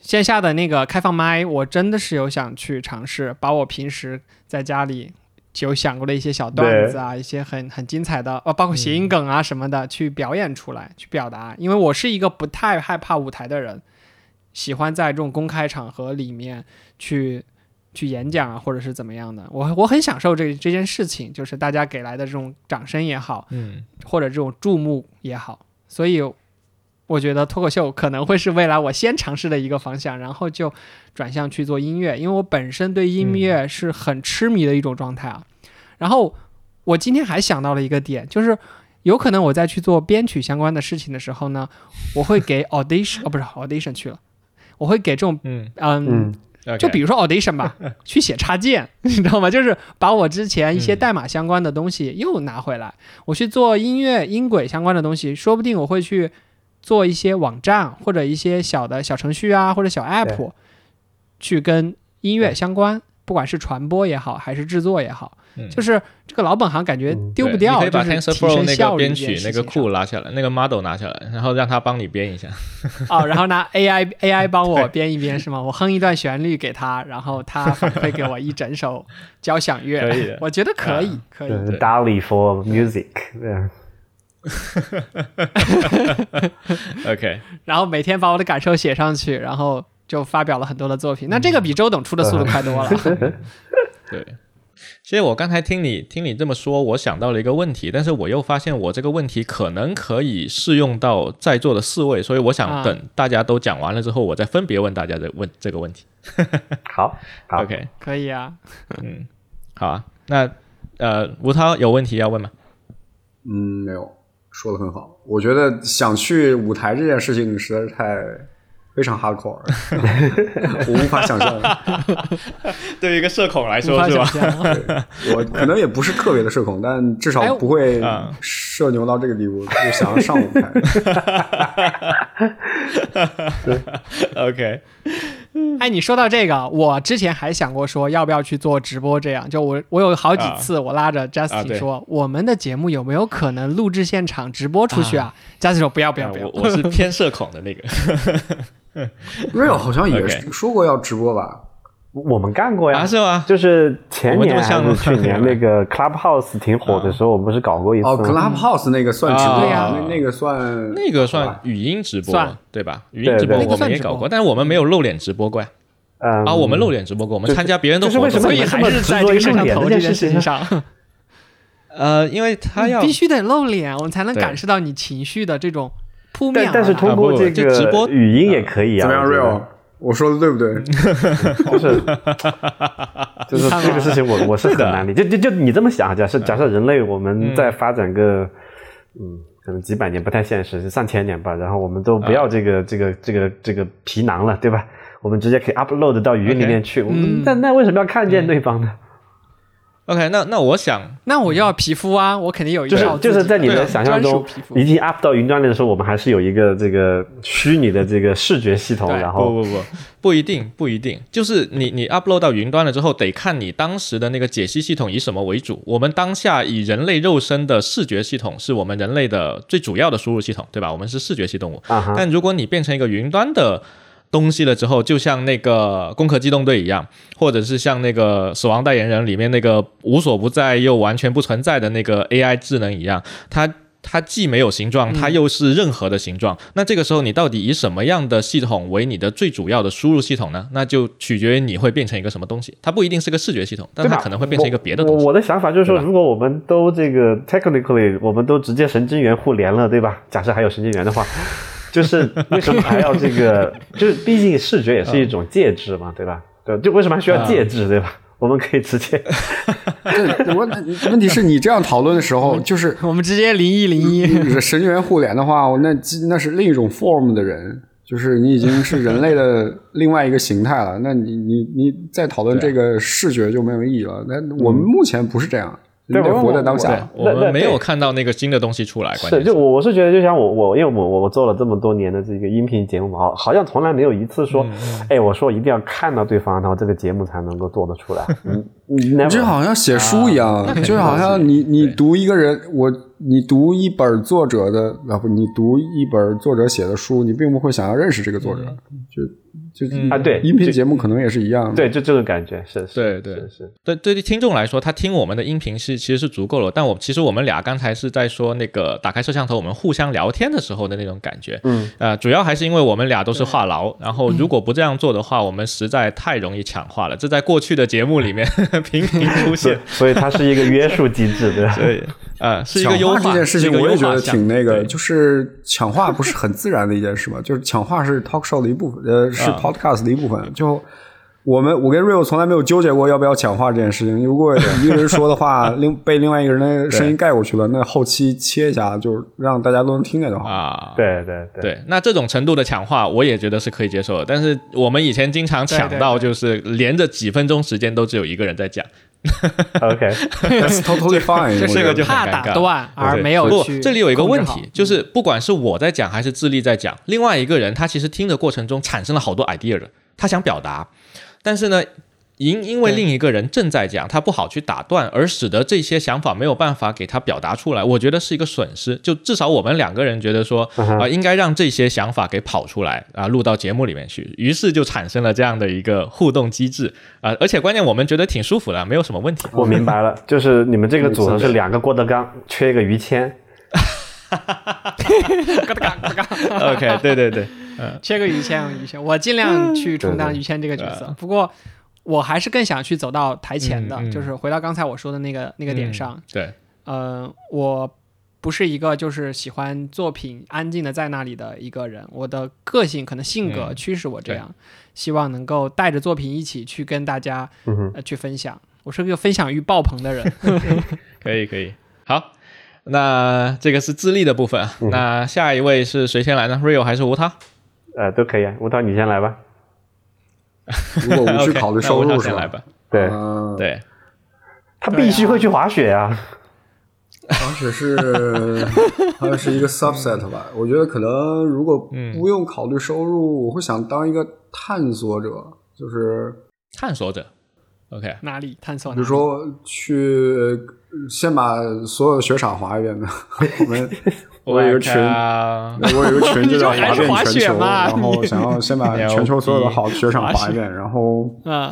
线下的那个开放麦，我真的是有想去尝试，把我平时在家里有想过的一些小段子啊，一些很很精彩的，呃，包括谐音梗啊什么的，去表演出来，去表达。因为我是一个不太害怕舞台的人，喜欢在这种公开场合里面去。去演讲啊，或者是怎么样的，我我很享受这这件事情，就是大家给来的这种掌声也好，嗯，或者这种注目也好，所以我觉得脱口秀可能会是未来我先尝试的一个方向，然后就转向去做音乐，因为我本身对音乐是很痴迷的一种状态啊。然后我今天还想到了一个点，就是有可能我在去做编曲相关的事情的时候呢，我会给 audition 哦，不是 audition 去了，我会给这种嗯。嗯嗯。就比如说 audition 吧，去写插件，你知道吗？就是把我之前一些嗯。代码相关的东西又拿回来，我去做音乐音轨相关的东西，说不定我会去做一些网站或者一些小的小程序啊，或者小 app，去跟音乐相关，不管是传播也好，还是制作也好，嗯就是这个老本行感觉嗯丢不掉，你可以把就是提 TensorFlow 升那效率这个编曲那个库拿下来，那个 model 拿下来，然后让他帮你编一下。哦，然后拿 AI AI 帮我编一编是吗？我哼一段旋律给他，然后他反馈给我一整首交响乐，可以 我觉得可以，可以。Dolly for music，OK，然后每天把我的感受写上去，然后就发表了很多的作品。那这个比周董出的速度快多了。对。其实我刚才听你听你这么说，我想到了一个问题，但是我又发现我这个问题可能可以适用到在座的四位，所以我想啊等大家都讲完了之后，我再分别问大家的问这个问题。好，好 OK，可以啊，嗯，好啊。那呃，吴涛有问题要问吗？嗯，没有，说的很好。我觉得想去舞台这件事情实在是太非常 hardcore，我无法想象。对于一个社恐来说是吧。我可能也不是特别的社恐，但至少不会啊社牛到这个地步，就想要上舞台。OK，哎，你说到这个，我之前还想过说要不要去做直播，这样就我我有好几次我拉着啊 Justin 对说，我们的节目有没有可能录制现场直播出去啊？Justin 说不要不要不要我，我是偏社恐的那个。Real 好像也说过要直播吧？我们干过呀，啊是吗？就是前年还去年 那个 Clubhouse 挺火的时候，我们不是搞过一次哦？，Clubhouse 那个算直播？呀那那个算那个算语音直播算，对吧？语音直播我算直播们也搞过，但是我们没有露脸直播过呀。嗯。啊，我们露脸直播过，我们参加别人的活动，所以还是在这个摄像头这件件事情上，呃，因为他要必须得露脸，我们才能感受到你情绪的这种扑面而来。但但是通过这个直播个语音也可以啊，怎么样？Real，我说的对不对？就是就是这个事情我，我是很难理解。就就就你这么想，假设假设人类我们嗯再发展个嗯，可能几百年不太现实，上千年吧，然后我们都不要这个、这个这个这个皮囊了，对吧？我们直接可以 upload 到语音里面去。那那为什么要看见对方呢？OK，那那我想，那我要皮肤啊，我肯定有一套。就是在你的想象中，已经 up 到云端里的时候，我们还是有一个这个虚拟的这个视觉系统。然后不不不，不一定不一定，就是你你 upload 到云端了之后，得看你当时的那个解析系统以什么为主。我们当下以人类肉身的视觉系统是我们人类的最主要的输入系统，对吧？我们是视觉系动物。但如果你变成一个云端的。东西了之后，就像那个《攻壳机动队》一样，或者是像那个《死亡代言人》里面那个无所不在又完全不存在的那个 AI 智能一样，它它既没有形状，它又是任何的形状。那这个时候，你到底以什么样的系统为你的最主要的输入系统呢？那就取决于你会变成一个什么东西。它不一定是个视觉系统，但它可能会变成一个别的东西。我的想法就是说，如果我们都这个 technically，我们都直接神经元互联了，对吧？假设还有神经元的话。就是为什么还要这个？就是毕竟视觉也是一种介质嘛，对吧？对，就为什么还需要介质，对吧？我们可以直接。问问题是你这样讨论的时候，就是我们直接零一零一神元互联的话，那那是另一种 form 的人，就是你已经是人类的另外一个形态了。那你你你再讨论这个视觉就没有意义了。那我们目前不是这样。对，活在当下，我们没有看到那个新的东西出来。是，就我我是觉得，就像我我因为我我我做了这么多年的这个音频节目嘛，好像从来没有一次说，哎，我说一定要看到对方，然后这个节目才能够做得出来。嗯，你就好像写书一样，就好像你你读一个人，我你读一本作者的，啊不，你读一本作者写的书，你并不会想要认识这个作者，就。就啊，对，音频节目可能也是一样的，对，就这个感觉是，对对是，对对于听众来说，他听我们的音频是其实是足够了。但我其实我们俩刚才是在说那个打开摄像头，我们互相聊天的时候的那种感觉，嗯，呃，主要还是因为我们俩都是话痨，然后如果不这样做的话，我们实在太容易抢话了。这在过去的节目里面 频频出现，所以它是一个约束机制，对吧？对，啊，是一个优化这件事情，我也觉得挺那个，就是抢话不是很自然的一件事嘛，就是抢话是 talk show 的一部分，呃，是。Podcast 的一部分，就我们我跟 Rio 从来没有纠结过要不要抢话这件事情。如果一个人说的话，另被另外一个人的声音盖过去了，那后期切一下，就让大家都能听见就好啊。对对对，那这种程度的抢话，我也觉得是可以接受的。但是我们以前经常抢到，就是连着几分钟时间都只有一个人在讲。OK，totally fine，这个就怕打断而没有不，这里有一个问题，就是不管是我在讲还是智利在讲，另外一个人他其实听的过程中产生了好多 idea 的，他想表达，但是呢。因因为另一个人正在讲，他不好去打断，而使得这些想法没有办法给他表达出来，我觉得是一个损失。就至少我们两个人觉得说，啊，应该让这些想法给跑出来啊，录到节目里面去。于是就产生了这样的一个互动机制啊，而且关键我们觉得挺舒服的，没有什么问题。我明白了，就是你们这个组合是两个郭德纲，缺一个于谦。郭德纲，郭德纲。OK，对对对，嗯，缺个于谦，于谦，我尽量去充当于谦这个角色。不过。我还是更想去走到台前的，就是回到刚才我说的那个那个点上。对，呃，我不是一个就是喜欢作品安静的在那里的一个人，我的个性可能性格驱使我这样，希望能够带着作品一起去跟大家呃去分享。我是个分享欲爆棚的人。可以可以，好，那这个是自立的部分，那下一位是谁先来呢？Rio 还是吴涛？呃，都可以，啊吴涛你先来吧。如果我去考虑收入，先来吧。对对，他必须会去滑雪啊。滑雪是好像是一个 subset 吧？我觉得可能如果不用考虑收入，我会想当一个探索者，就是探索者。OK，哪里探索？比如说去先把所有的雪场滑一遍的。我们。我有一个群，我有一个群就叫滑遍全球，然后想要先把 全球所有的好的雪场滑一遍，然后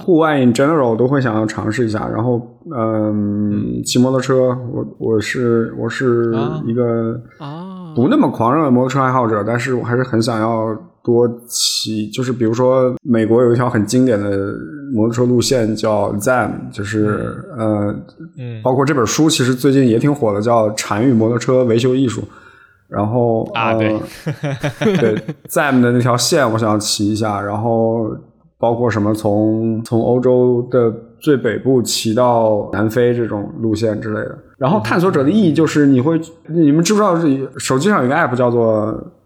户外 in general 都会想要尝试一下，然后嗯，骑摩托车，我我是我是一个不那么狂热的摩托车爱好者，但是我还是很想要多骑，就是比如说美国有一条很经典的摩托车路线叫 Zam，就是呃，包括这本书其实最近也挺火的，叫《禅与摩托车维修艺术》。然后啊，对，对，Zam 的那条线，我想要骑一下。然后包括什么，从从欧洲的最北部骑到南非这种路线之类的。然后探索者的意义就是，你会，你们知不知道，手机上有一个 app 叫做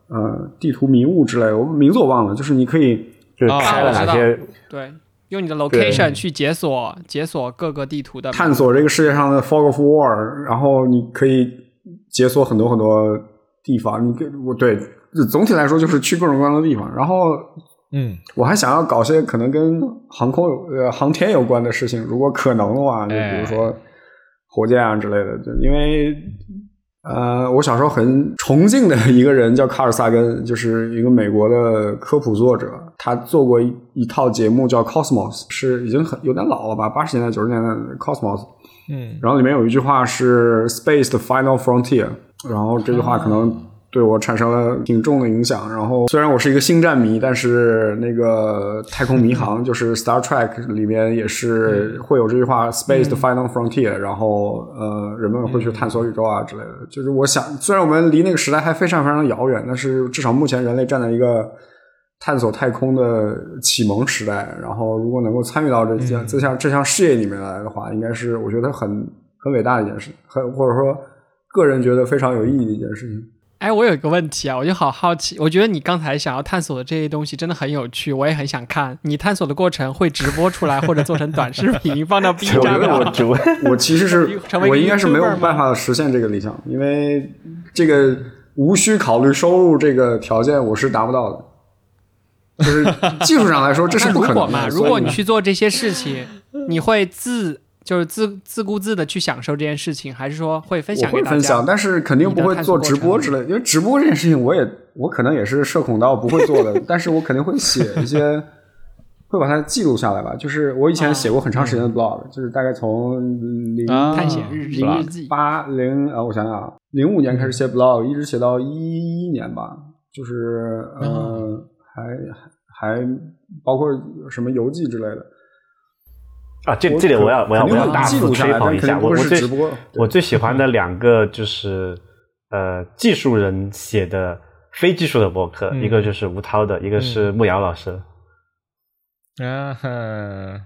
呃地图迷雾之类的，我名字我忘了，就是你可以就是开了哪些？对，用你的 location 去解锁解锁各个地图的，探索这个世界上的 fog of war，然后你可以解锁很多很多地方。你跟我对，总体来说就是去各种各样的地方。然后，嗯，我还想要搞些可能跟航空有呃航天有关的事情，如果可能的话，就比如说火箭啊之类的，就因为。呃，我小时候很崇敬的一个人叫卡尔萨根，就是一个美国的科普作者。他做过一一套节目叫《Cosmos》，是已经很有点老了吧，八十年代九十年代的《Cosmos》。嗯，然后里面有一句话是 “Space the final frontier”，然后这句话可能。对我产生了挺重的影响。然后虽然我是一个星战迷，但是那个太空迷航就是 Star Trek 里面也是会有这句话 “Space the final frontier”。然后呃，人们会去探索宇宙啊之类的。就是我想，虽然我们离那个时代还非常非常遥远，但是至少目前人类站在一个探索太空的启蒙时代。然后如果能够参与到这项这项这项事业里面来的话，应该是我觉得很很伟大的一件事，很或者说个人觉得非常有意义的一件事情。哎，我有一个问题啊，我就好好奇。我觉得你刚才想要探索的这些东西真的很有趣，我也很想看。你探索的过程会直播出来，或者做成短视频放到 B 站吗？我其实是 我应该是没有办法实现这个理想，因为这个无需考虑收入这个条件，我是达不到的。就是技术上来说，这是不可能 嘛？如果你去做这些事情，你会自。就是自自顾自的去享受这件事情，还是说会分享给大家？分享，但是肯定不会做直播之类。因为直播这件事情，我也我可能也是社恐到不会做的。但是我肯定会写一些，会把它记录下来吧。就是我以前写过很长时间的 blog，就是大概从零探险日日记八零啊，我想想，零五年开始写 blog，一直写到一一年吧。就是呃，还还包括什么游记之类的。啊，这这里我要我要我要大肆吹捧一下，我我最我最喜欢的两个就是呃技术人写的非技术的博客，一个就是吴涛的，一个是木瑶老师。啊哈，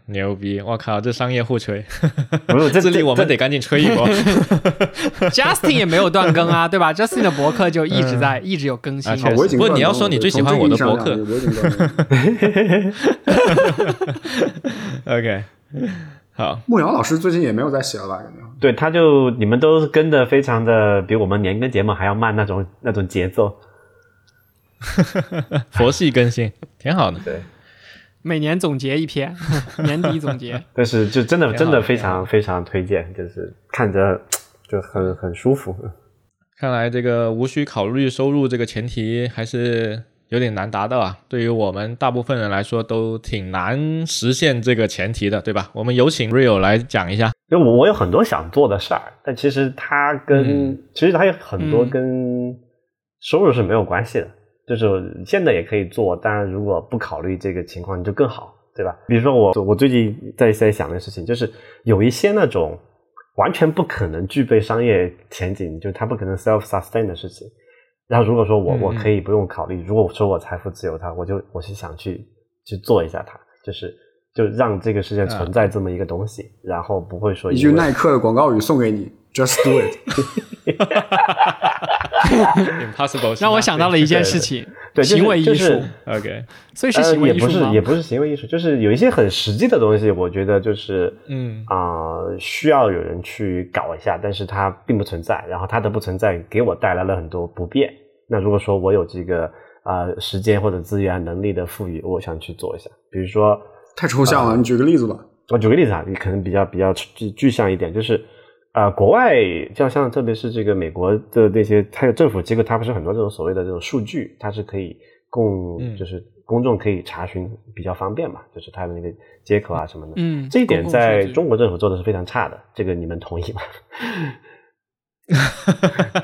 牛逼！我靠，这商业互吹，不是 这里我们得赶紧吹一波。Justin 也没有断更啊，对吧？Justin 的博客就一直在，一直有更新。不过你要说你最喜欢我的博客，OK。好，木瑶老师最近也没有在写了吧？有没有？对，他就你们都跟的非常的比我们年更节目还要慢那种那种节奏，佛系更新，挺好的。对，每年总结一篇，年底总结。但是就真的真的非常非常推荐，就是看着就很很舒服。看来这个无需考虑收入这个前提还是。有点难达到啊，对于我们大部分人来说都挺难实现这个前提的，对吧？我们有请 Rio 来讲一下。因为我我有很多想做的事儿，但其实它跟其实它有很多跟收入是没有关系的。就是现在也可以做，当然如果不考虑这个情况就更好，对吧？比如说我我最近在在想的事情，就是有一些那种完全不可能具备商业前景，就它不可能 self sustain 的事情。然后如果说我我可以不用考虑，如果说我财富自由，它我就我是想去去做一下它，就是就让这个世界存在这么一个东西，然后不会说一句耐克的广告语送给你，Just do it。Impossible，让我想到了一件事情，对，行为艺术。OK，所以是行为艺术也不是也不是行为艺术，就是有一些很实际的东西，我觉得就是嗯啊需要有人去搞一下，但是它并不存在，然后它的不存在给我带来了很多不便。那如果说我有这个啊时间或者资源能力的富裕，我想去做一下，比如说太抽象了，你举个例子吧。我举个例子啊，你可能比较比较具具象一点，就是啊国外，就像特别是这个美国的那些，它有政府机构，它不是很多这种所谓的这种数据，它是可以供就是公众可以查询，比较方便嘛，就是它的那个接口啊什么的。嗯，这一点在中国政府做的是非常差的，这个你们同意吗？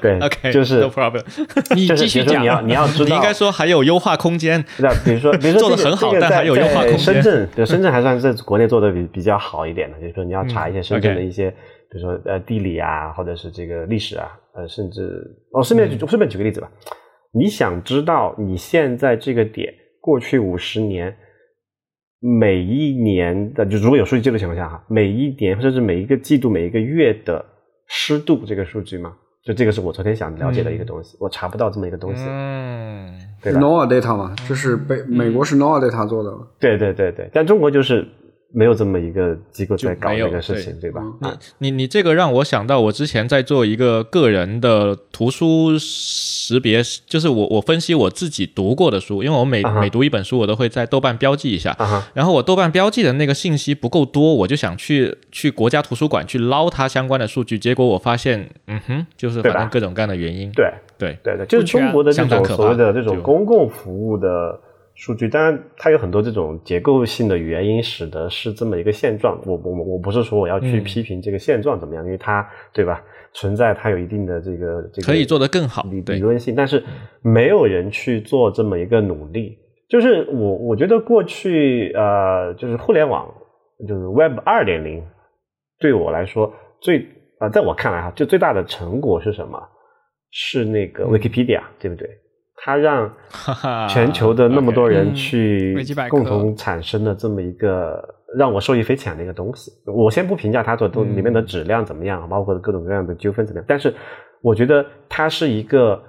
对，OK，就是 no problem。你继续讲，你要你要知道，你应该说还有优化空间。那比如说，比如说做的很好，但还有优化空间。深圳，对，深圳还算是国内做的比比较好一点的。就是说，你要查一些深圳的一些，比如说呃地理啊，或者是这个历史啊，呃，甚至哦，顺便举顺便举个例子吧。你想知道你现在这个点过去五十年每一年的，就如果有数据记录情况下哈，每一年甚至每一个季度每一个月的。湿度这个数据吗？就这个是我昨天想了解的一个东西，我查不到这么一个东西。嗯，对吧？NOAA Data 嘛，就是北美国是 NOAA Data 做的。对对对对，但中国就是。没有这么一个机构在搞这个事情，对吧？你你你这个让我想到，我之前在做一个个人的图书识别，就是我我分析我自己读过的书，因为我每每读一本书，我都会在豆瓣标记一下。然后我豆瓣标记的那个信息不够多，我就想去去国家图书馆去捞它相关的数据，结果我发现，嗯哼，就是反正各种各样的原因。对对对对，就是中国的这种所谓的这种公共服务的。数据当然，它有很多这种结构性的原因，使得是这么一个现状。我我我不是说我要去批评这个现状怎么样，因为它对吧存在，它有一定的这个这个可以做得更好理理论性，但是没有人去做这么一个努力。就是我我觉得过去呃，就是互联网就是 Web 二点零，对我来说最啊，在我看来哈，就最大的成果是什么？是那个 Wikipedia，对不对？它让全球的那么多人去共同产生的这么一个让我受益匪浅的一个东西，我先不评价它做都里面的质量怎么样，包括各种各样的纠纷怎么样，但是我觉得它是一个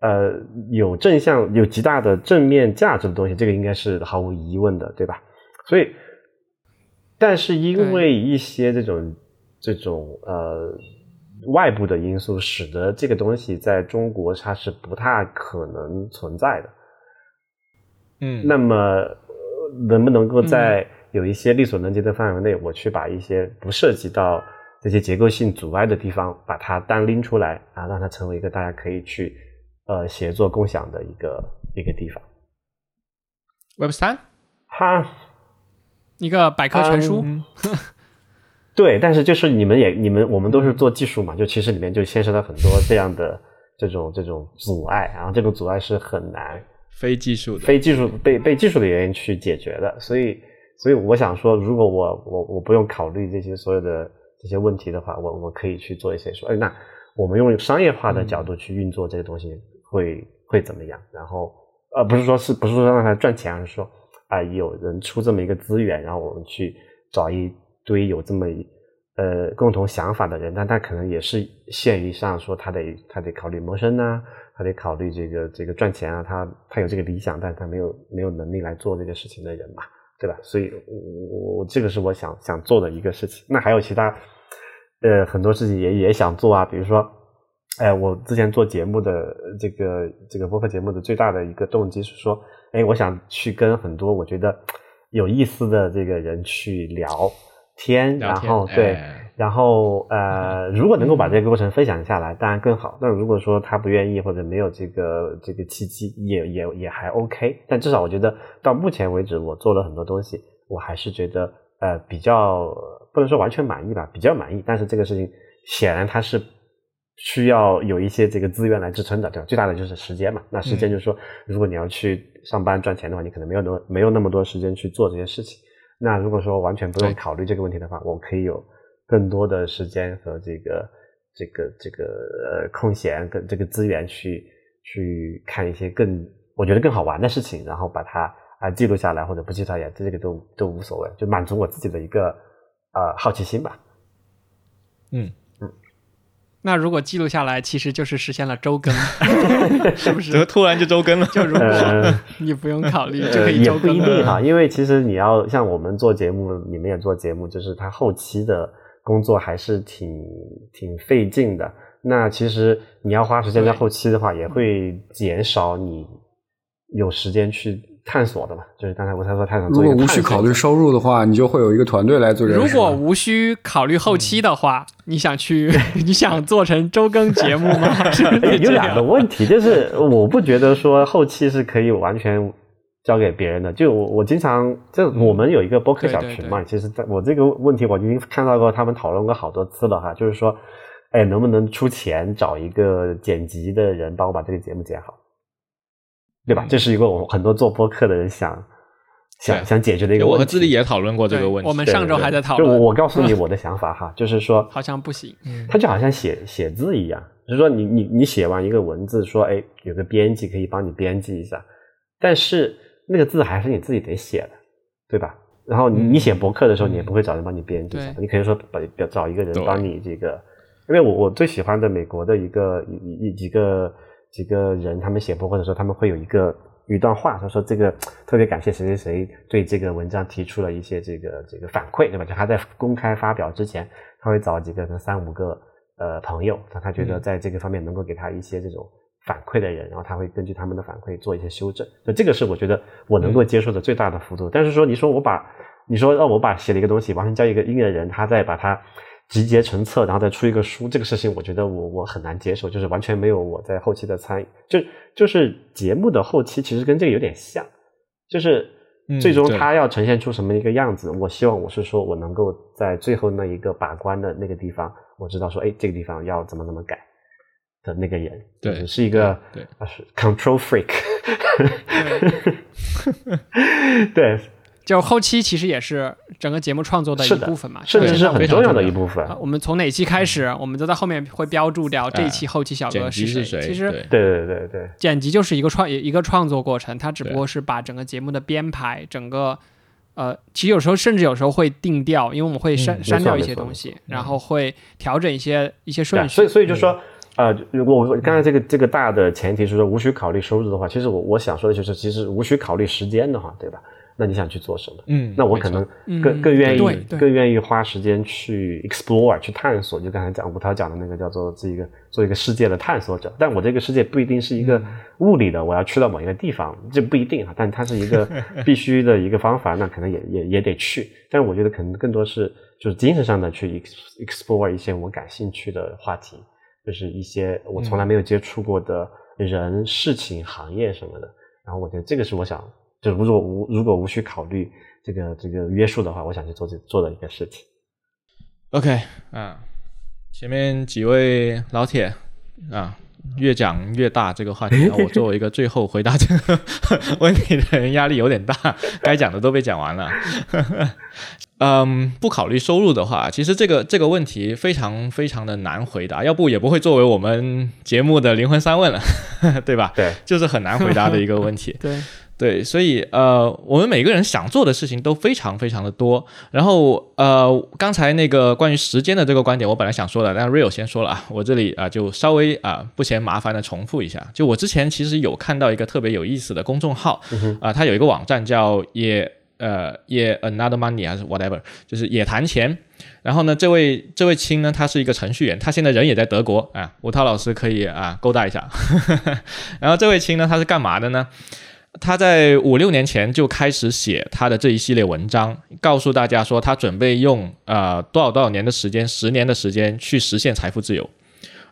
呃有正向、有极大的正面价值的东西，这个应该是毫无疑问的，对吧？所以，但是因为一些这种这种呃。外部的因素使得这个东西在中国它是不太可能存在的。嗯，那么能不能够在有一些力所能及的范围内，我去把一些不涉及到这些结构性阻碍的地方，把它单拎出来啊，让它成为一个大家可以去呃协作共享的一个一个地方。Web 三，哈，一个百科全书。对，但是就是你们也你们我们都是做技术嘛，就其实里面就牵涉到很多这样的这种这种阻碍，然后这种阻碍是很难非技术的非技术被被技术的原因去解决的，所以所以我想说，如果我我我不用考虑这些所有的这些问题的话，我我可以去做一些说，哎，那我们用商业化的角度去运作这个东西会会怎么样？然后呃，不是说是不是说让它赚钱，而是说啊，有人出这么一个资源，然后我们去找一。堆有这么一呃共同想法的人，但他可能也是限于上说他得他得考虑谋生啊，他得考虑这个这个赚钱啊，他他有这个理想，但他没有没有能力来做这个事情的人嘛，对吧？所以，我我这个是我想想做的一个事情。那还有其他呃很多事情也也想做啊，比如说，哎，我之前做节目的这个这个播客节目的最大的一个动机是说，哎，我想去跟很多我觉得有意思的这个人去聊。天，然后对，然后呃，如果能够把这个过程分享下来，当然更好。那如果说他不愿意或者没有这个这个契机，也也也还 OK。但至少我觉得到目前为止，我做了很多东西，我还是觉得呃比较不能说完全满意吧，比较满意。但是这个事情显然它是需要有一些这个资源来支撑的，对吧？最大的就是时间嘛。那时间就是说，如果你要去上班赚钱的话，你可能没有那么没有那么多时间去做这些事情。那如果说完全不用考虑这个问题的话，我可以有更多的时间和这个这个这个呃空闲跟这个资源去去看一些更我觉得更好玩的事情，然后把它啊记录下来或者不记录下来，这个都都无所谓，就满足我自己的一个呃好奇心吧。嗯。那如果记录下来，其实就是实现了周更，是不是？怎么突然就周更了？就如果你不用考虑，就可以周更。也不一定哈，因为其实你要像我们做节目，你们也做节目，就是它后期的工作还是挺挺费劲的。那其实你要花时间在后期的话，也会减少你有时间去。探索的嘛，就是刚才我才说探索。如果无需考虑收入的话，你就会有一个团队来做这个。如果无需考虑后期的话，你想去，你想做成周更节目吗？有两个问题，就是我不觉得说后期是可以完全交给别人的。就我我经常就我们有一个播客小群嘛，其实在我这个问题我已经看到过他们讨论过好多次了哈，就是说，哎，能不能出钱找一个剪辑的人帮我把这个节目剪好？对吧？这是一个我们很多做播客的人想想想解决的一个问题。我和智利也讨论过这个问题。我们上周还在讨论。就我告诉你 我的想法哈，就是说，好像不行。它就好像写写字一样，就是说你你你写完一个文字，说哎，有个编辑可以帮你编辑一下，但是那个字还是你自己得写的，对吧？然后你你写博客的时候，你也不会找人帮你编辑一下，你可以说把找一个人帮你这个因为我我最喜欢的美国的一个一一几个几个人，他们写博客的时候，他们会有一个一段话，他说这个特别感谢谁谁谁对这个文章提出了一些这个这个反馈，对吧？就他在公开发表之前，他会找几个三五个呃朋友，他他觉得在这个方面能够给他一些这种反馈的人，然后他会根据他们的反馈做一些修正。就这个是我觉得我能够接受的最大的幅度。但是说你说我把你说让我把写了一个东西完全交一个音乐人，他再把它。集结成册，然后再出一个书，这个事情我觉得我我很难接受，就是完全没有我在后期的参与。就就是节目的后期其实跟这个有点像，就是最终它要呈现出什么一个样子，我希望我是说我能够在最后那一个把关的那个地方，我知道说，哎，这个地方要怎么怎么改的那个人，对，是一个对，是 control freak，对。就后期其实也是整个节目创作的一部分嘛，甚至是很重要的一部分。我们从哪期开始，我们都在后面会标注掉这一期后期小哥是谁。其实，对对对对，剪辑就是一个创一个创作过程，它只不过是把整个节目的编排，整个呃，其实有时候甚至有时候会定调，因为我们会删删掉一些东西，然后会调整一些一些顺序。所以所以就说，呃，如果我刚才这个这个大的前提是说无需考虑收入的话，其实我我想说的就是，其实无需考虑时间的话，对吧？那你想去做什么？嗯，那我可能更更愿意更愿意花时间去 explore 去探索。就刚才讲吴涛讲的那个叫做这个做一个世界的探索者。但我这个世界不一定是一个物理的，我要去到某一个地方，这不一定啊。但它是一个 必须的一个方法，那可能也也也得去。但我觉得可能更多是就是精神上的去 explore 一些我感兴趣的话题，就是一些我从来没有接触过的人、事情、行业什么的。然后我觉得这个是我想。就如果无如果无需考虑这个这个约束的话，我想去做这做的一个事情。OK，啊，前面几位老铁啊，越讲越大这个话题，我作为一个最后回答这个 问题的人，压力有点大，该讲的都被讲完了。嗯，不考虑收入的话，其实这个这个问题非常非常的难回答，要不也不会作为我们节目的灵魂三问了，对吧？对，就是很难回答的一个问题。对。对，所以呃，我们每个人想做的事情都非常非常的多。然后呃，刚才那个关于时间的这个观点，我本来想说的，但 Real 先说了啊，我这里啊就稍微啊不嫌麻烦的重复一下。就我之前其实有看到一个特别有意思的公众号啊，它有一个网站叫也呃也 Another Money 还是 whatever，就是也谈钱。然后呢，这位这位亲呢，他是一个程序员，他现在人也在德国啊。吴涛老师可以啊勾搭一下。然后这位亲呢，他是干嘛的呢？他在五六年前就开始写他的这一系列文章，告诉大家说他准备用呃多少多少年的时间，十年的时间去实现财富自由。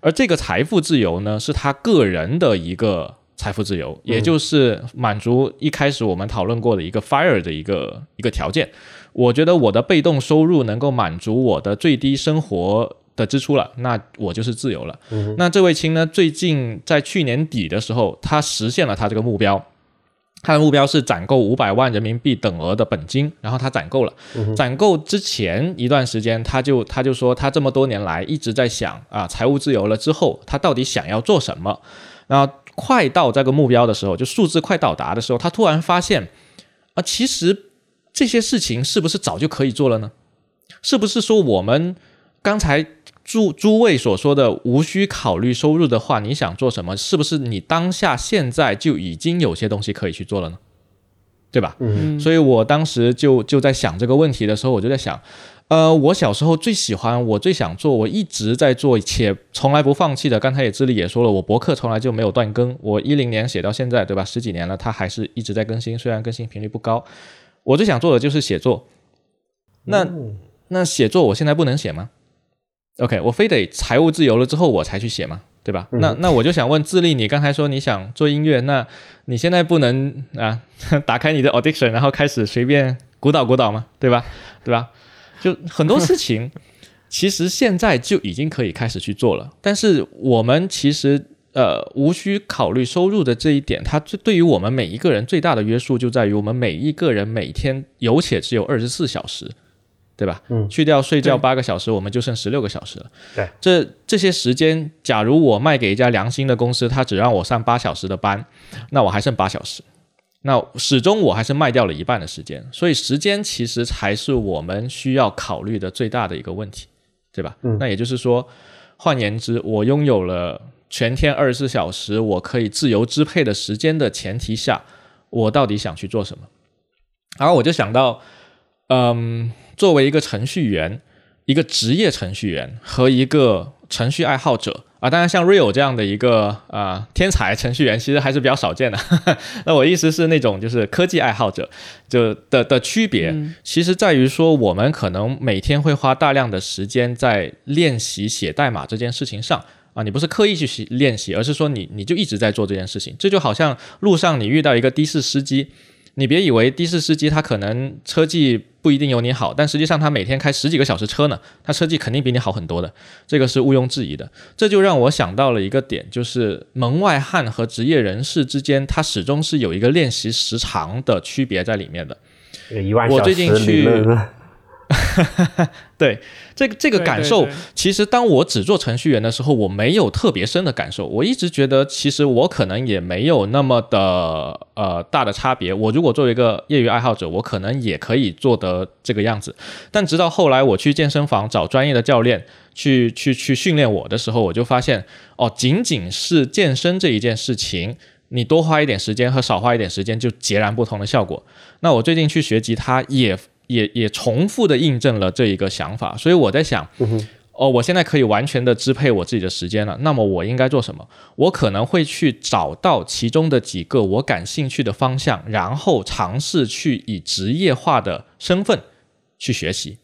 而这个财富自由呢，是他个人的一个财富自由，也就是满足一开始我们讨论过的一个 fire 的一个一个条件。我觉得我的被动收入能够满足我的最低生活的支出了，那我就是自由了。那这位亲呢，最近在去年底的时候，他实现了他这个目标。他的目标是攒够五百万人民币等额的本金，然后他攒够了。攒够之前一段时间，他就他就说，他这么多年来一直在想啊，财务自由了之后，他到底想要做什么？然后快到这个目标的时候，就数字快到达的时候，他突然发现啊，其实这些事情是不是早就可以做了呢？是不是说我们刚才？诸诸位所说的无需考虑收入的话，你想做什么？是不是你当下现在就已经有些东西可以去做了呢？对吧？嗯。所以我当时就就在想这个问题的时候，我就在想，呃，我小时候最喜欢，我最想做，我一直在做且从来不放弃的。刚才也智力也说了，我博客从来就没有断更，我一零年写到现在，对吧？十几年了，它还是一直在更新，虽然更新频率不高。我最想做的就是写作。那那写作我现在不能写吗？OK，我非得财务自由了之后我才去写嘛，对吧？那那我就想问自立，你刚才说你想做音乐，那你现在不能啊 打开你的 Audition，然后开始随便鼓捣鼓捣吗？对吧？对吧？就很多事情其实现在就已经可以开始去做了，但是我们其实呃无需考虑收入的这一点，它最对于我们每一个人最大的约束就在于我们每一个人每天有且只有二十四小时。对吧？嗯，去掉睡觉八个小时，我们就剩十六个小时了。对，这这些时间，假如我卖给一家良心的公司，他只让我上八小时的班，那我还剩八小时，那始终我还是卖掉了一半的时间。所以时间其实才是我们需要考虑的最大的一个问题，对吧？嗯，那也就是说，换言之，我拥有了全天二十四小时我可以自由支配的时间的前提下，我到底想去做什么？然后我就想到，嗯，作为一个程序员，一个职业程序员和一个程序爱好者。啊，当然，像 Real 这样的一个啊天才程序员，其实还是比较少见的。那我意思是，那种就是科技爱好者，就的的区别，其实在于说，我们可能每天会花大量的时间在练习写代码这件事情上啊。你不是刻意去习练习，而是说你你就一直在做这件事情。这就好像路上你遇到一个的士司机。你别以为的士司机他可能车技不一定有你好，但实际上他每天开十几个小时车呢，他车技肯定比你好很多的，这个是毋庸置疑的。这就让我想到了一个点，就是门外汉和职业人士之间，他始终是有一个练习时长的区别在里面的。我最近去。对，这个这个感受，其实当我只做程序员的时候，我没有特别深的感受。我一直觉得，其实我可能也没有那么的呃大的差别。我如果作为一个业余爱好者，我可能也可以做得这个样子。但直到后来我去健身房找专业的教练去去去训练我的时候，我就发现，哦，仅仅是健身这一件事情，你多花一点时间和少花一点时间就截然不同的效果。那我最近去学吉他也。也也重复的印证了这一个想法，所以我在想，哦，我现在可以完全的支配我自己的时间了，那么我应该做什么？我可能会去找到其中的几个我感兴趣的方向，然后尝试去以职业化的身份去学习。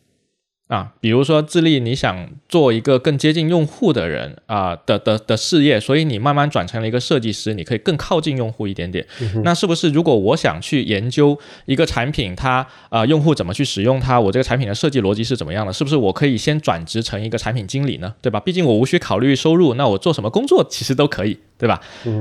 啊，比如说自立，你想做一个更接近用户的人啊的的的事业，所以你慢慢转成了一个设计师，你可以更靠近用户一点点。那是不是如果我想去研究一个产品，它啊用户怎么去使用它，我这个产品的设计逻辑是怎么样的？是不是我可以先转职成一个产品经理呢？对吧？毕竟我无需考虑收入，那我做什么工作其实都可以，对吧？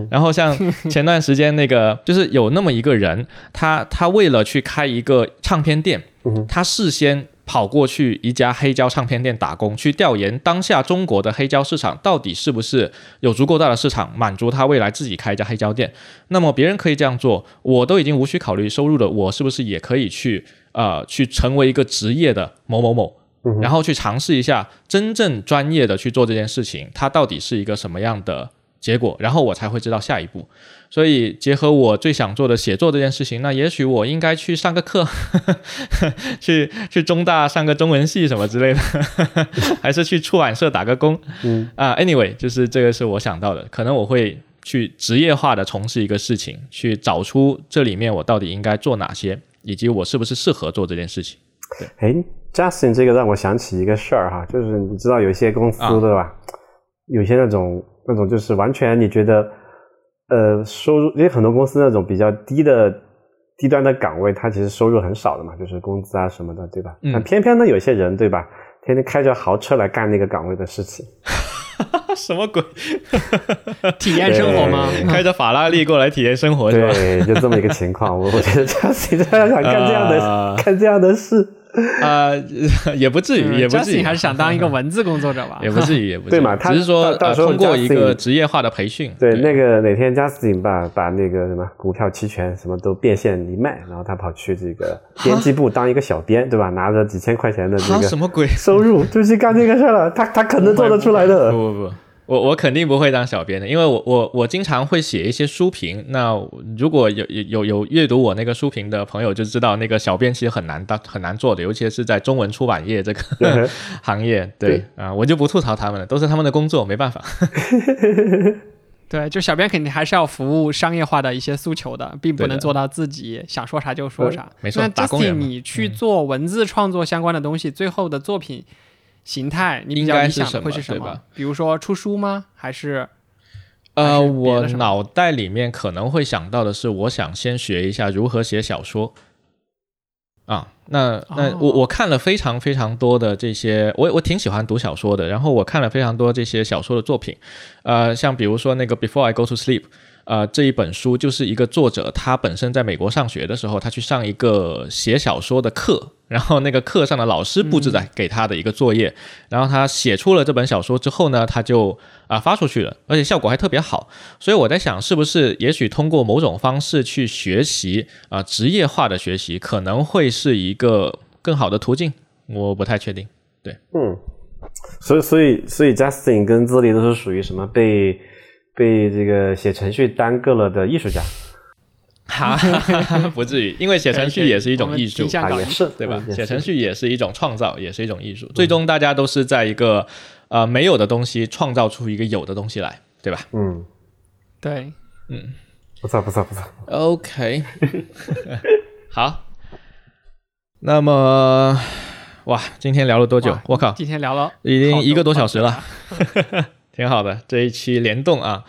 然后像 前段时间那个，就是有那么一个人，他他为了去开一个唱片店，他事先。跑过去一家黑胶唱片店打工，去调研当下中国的黑胶市场到底是不是有足够大的市场满足他未来自己开一家黑胶店。那么别人可以这样做，我都已经无需考虑收入了，我是不是也可以去呃去成为一个职业的某某某，然后去尝试一下真正专业的去做这件事情，它到底是一个什么样的结果，然后我才会知道下一步。所以，结合我最想做的写作这件事情，那也许我应该去上个课，去去中大上个中文系什么之类的，还是去出版社打个工。嗯啊，anyway，就是这个是我想到的，可能我会去职业化的从事一个事情，去找出这里面我到底应该做哪些，以及我是不是适合做这件事情。对，哎，Justin，这个让我想起一个事儿哈，就是你知道有些公司对吧？有些那种那种就是完全你觉得。呃，收入因为很多公司那种比较低的低端的岗位，它其实收入很少的嘛，就是工资啊什么的，对吧？但偏偏呢，有些人对吧，天天开着豪车来干那个岗位的事情，什么鬼？体验生活吗？开着法拉利过来体验生活，对，就这么一个情况。我我觉得他实在想干这样的 干这样的事。啊，也不至于，也不至于，还是想当一个文字工作者吧？也不至于，也不对嘛？只是说通过一个职业化的培训。对，那个哪天 Justin 把把那个什么股票期权什么都变现一卖，然后他跑去这个编辑部当一个小编，对吧？拿着几千块钱的这个什么鬼收入，就去干这个事了。他他可能做得出来的。不不不。我我肯定不会当小编的，因为我我我经常会写一些书评。那如果有有有有阅读我那个书评的朋友就知道，那个小编其实很难当很难做的，尤其是在中文出版业这个 行业。对啊，我就不吐槽他们了，都是他们的工作，没办法。对，就小编肯定还是要服务商业化的一些诉求的，并不能做到自己想说啥就说啥。没错，那 Justin，你去做文字创作相关的东西，最后的作品。形态，你比较理想的会是什么？比如说出书吗？还是？呃，我脑袋里面可能会想到的是，我想先学一下如何写小说。啊，那那我我看了非常非常多的这些，我我挺喜欢读小说的。然后我看了非常多这些小说的作品，呃，像比如说那个《Before I Go to Sleep》。呃，这一本书就是一个作者，他本身在美国上学的时候，他去上一个写小说的课，然后那个课上的老师布置的给他的一个作业，然后他写出了这本小说之后呢，他就啊发出去了，而且效果还特别好。所以我在想，是不是也许通过某种方式去学习啊，职业化的学习可能会是一个更好的途径？我不太确定。对，嗯。所以，所以，所以，Justin 跟资历都是属于什么被被这个写程序耽搁了的艺术家？哈，不至于，因为写程序也是一种艺术，也是对吧？写程序也是一种创造，也是一种艺术。最终，大家都是在一个呃没有的东西创造出一个有的东西来，对吧？嗯，对，嗯，不错，不错，不错。OK，好，那么。哇，今天聊了多久？我靠，今天聊了已经一个多小时了，挺好的。这一期联动啊，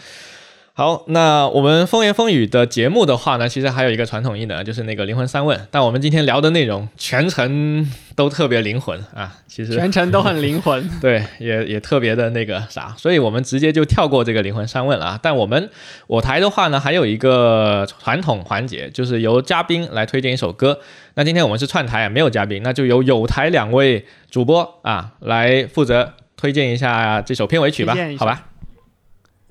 好，那我们风言风语的节目的话呢，其实还有一个传统艺能，就是那个灵魂三问。但我们今天聊的内容全程都特别灵魂啊，其实全程都很灵魂，对，也也特别的那个啥，所以我们直接就跳过这个灵魂三问了啊。但我们我台的话呢，还有一个传统环节，就是由嘉宾来推荐一首歌。那今天我们是串台啊，没有嘉宾，那就由有台两位主播啊来负责推荐一下这首片尾曲吧，好吧？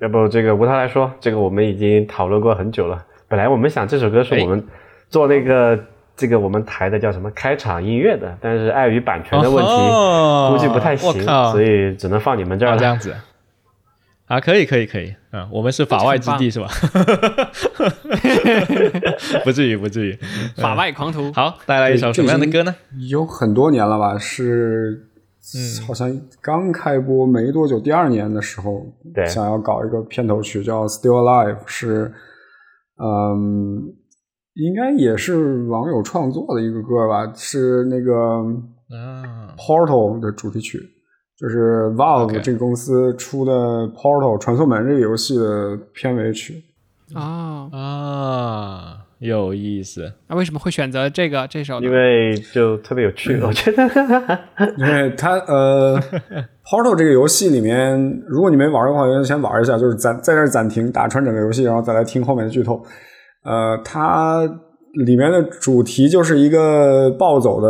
要不这个吴涛来说，这个我们已经讨论过很久了。本来我们想这首歌是我们做那个这个我们台的叫什么开场音乐的，但是碍于版权的问题，估计不太行，所以只能放你们这儿这样子。啊，可以，可以，可以，嗯，我们是法外之地，是吧？不至于，不至于。法外狂徒，好，带来一首什么样的歌呢？有很多年了吧，是，嗯，好像刚开播没多久，第二年的时候，对，想要搞一个片头曲叫《Still Alive》，是，嗯，应该也是网友创作的一个歌吧，是那个嗯，《Portal》的主题曲。就是 Valve 这个公司出的《Portal 传送门》这个游戏的片尾曲。啊啊，有意思。那为什么会选择这个这首？因为就特别有趣，我觉得。因为它呃，《Portal 这个游戏里面，如果你没玩的话，先玩一下，就是暂在这暂停，打穿整个游戏，然后再来听后面的剧透。呃，它。里面的主题就是一个暴走的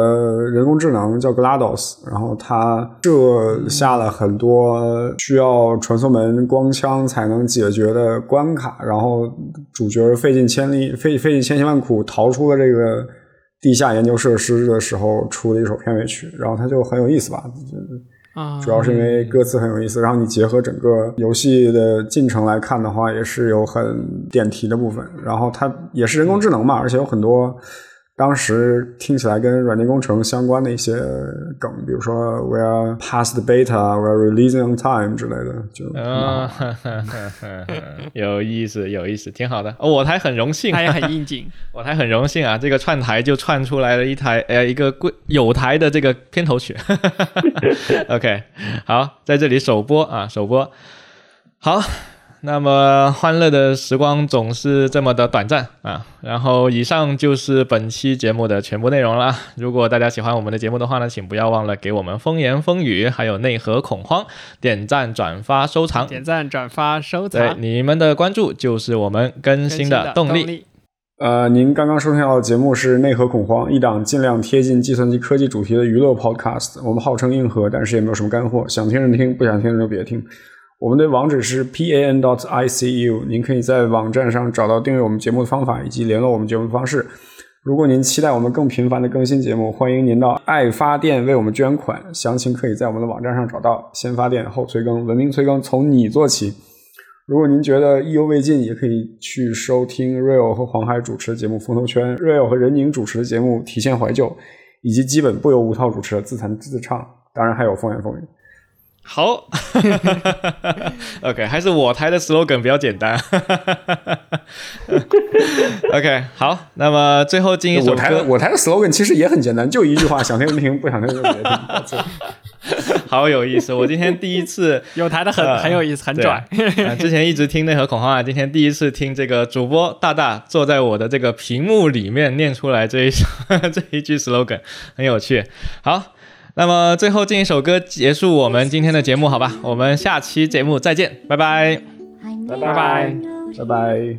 人工智能，叫 Glados，然后它设下了很多需要传送门光枪才能解决的关卡，然后主角费尽千里、费费尽千辛万苦逃出了这个地下研究设施的时候出的一首片尾曲，然后它就很有意思吧。主要是因为歌词很有意思，然后你结合整个游戏的进程来看的话，也是有很点题的部分。然后它也是人工智能嘛，而且有很多。当时听起来跟软件工程相关的一些梗，比如说 “we are past beta”，“we are releasing on time” 之类的，就啊，有意思，有意思，挺好的。我台很荣幸，他也 很应景。我台很荣幸啊，这个串台就串出来了一台呃一个贵有台的这个片头曲。OK，好，在这里首播啊，首播，好。那么欢乐的时光总是这么的短暂啊！然后以上就是本期节目的全部内容了。如果大家喜欢我们的节目的话呢，请不要忘了给我们风言风语还有内核恐慌点赞、转发、收藏。点赞、转发、收藏。对，你们的关注就是我们更新的动力。呃，您刚刚收听到的节目是内核恐慌，一档尽量贴近计算机科技主题的娱乐 Podcast。我们号称硬核，但是也没有什么干货，想听就听，不想听就别听。我们的网址是 pan dot icu，您可以在网站上找到订阅我们节目的方法以及联络我们节目的方式。如果您期待我们更频繁的更新节目，欢迎您到爱发电为我们捐款，详情可以在我们的网站上找到。先发电后催更，文明催更从你做起。如果您觉得意犹未尽，也可以去收听 Real 和黄海主持的节目《风头圈》，Real 和任宁主持的节目《提线怀旧》，以及基本不由吴涛主持的自弹自唱，当然还有风言风语。好，OK，还是我台的 slogan 比较简单。OK，好，那么最后进一首歌。我台的 slogan 其实也很简单，就一句话：想听就听，不想听就别听。好有意思，我今天第一次 有台的很很有意思，很拽。之前一直听内核恐慌啊，今天第一次听这个主播大大坐在我的这个屏幕里面念出来这一首这一句 slogan，很有趣。好。那么最后进一首歌结束我们今天的节目，好吧？我们下期节目再见，拜拜，拜拜，拜拜。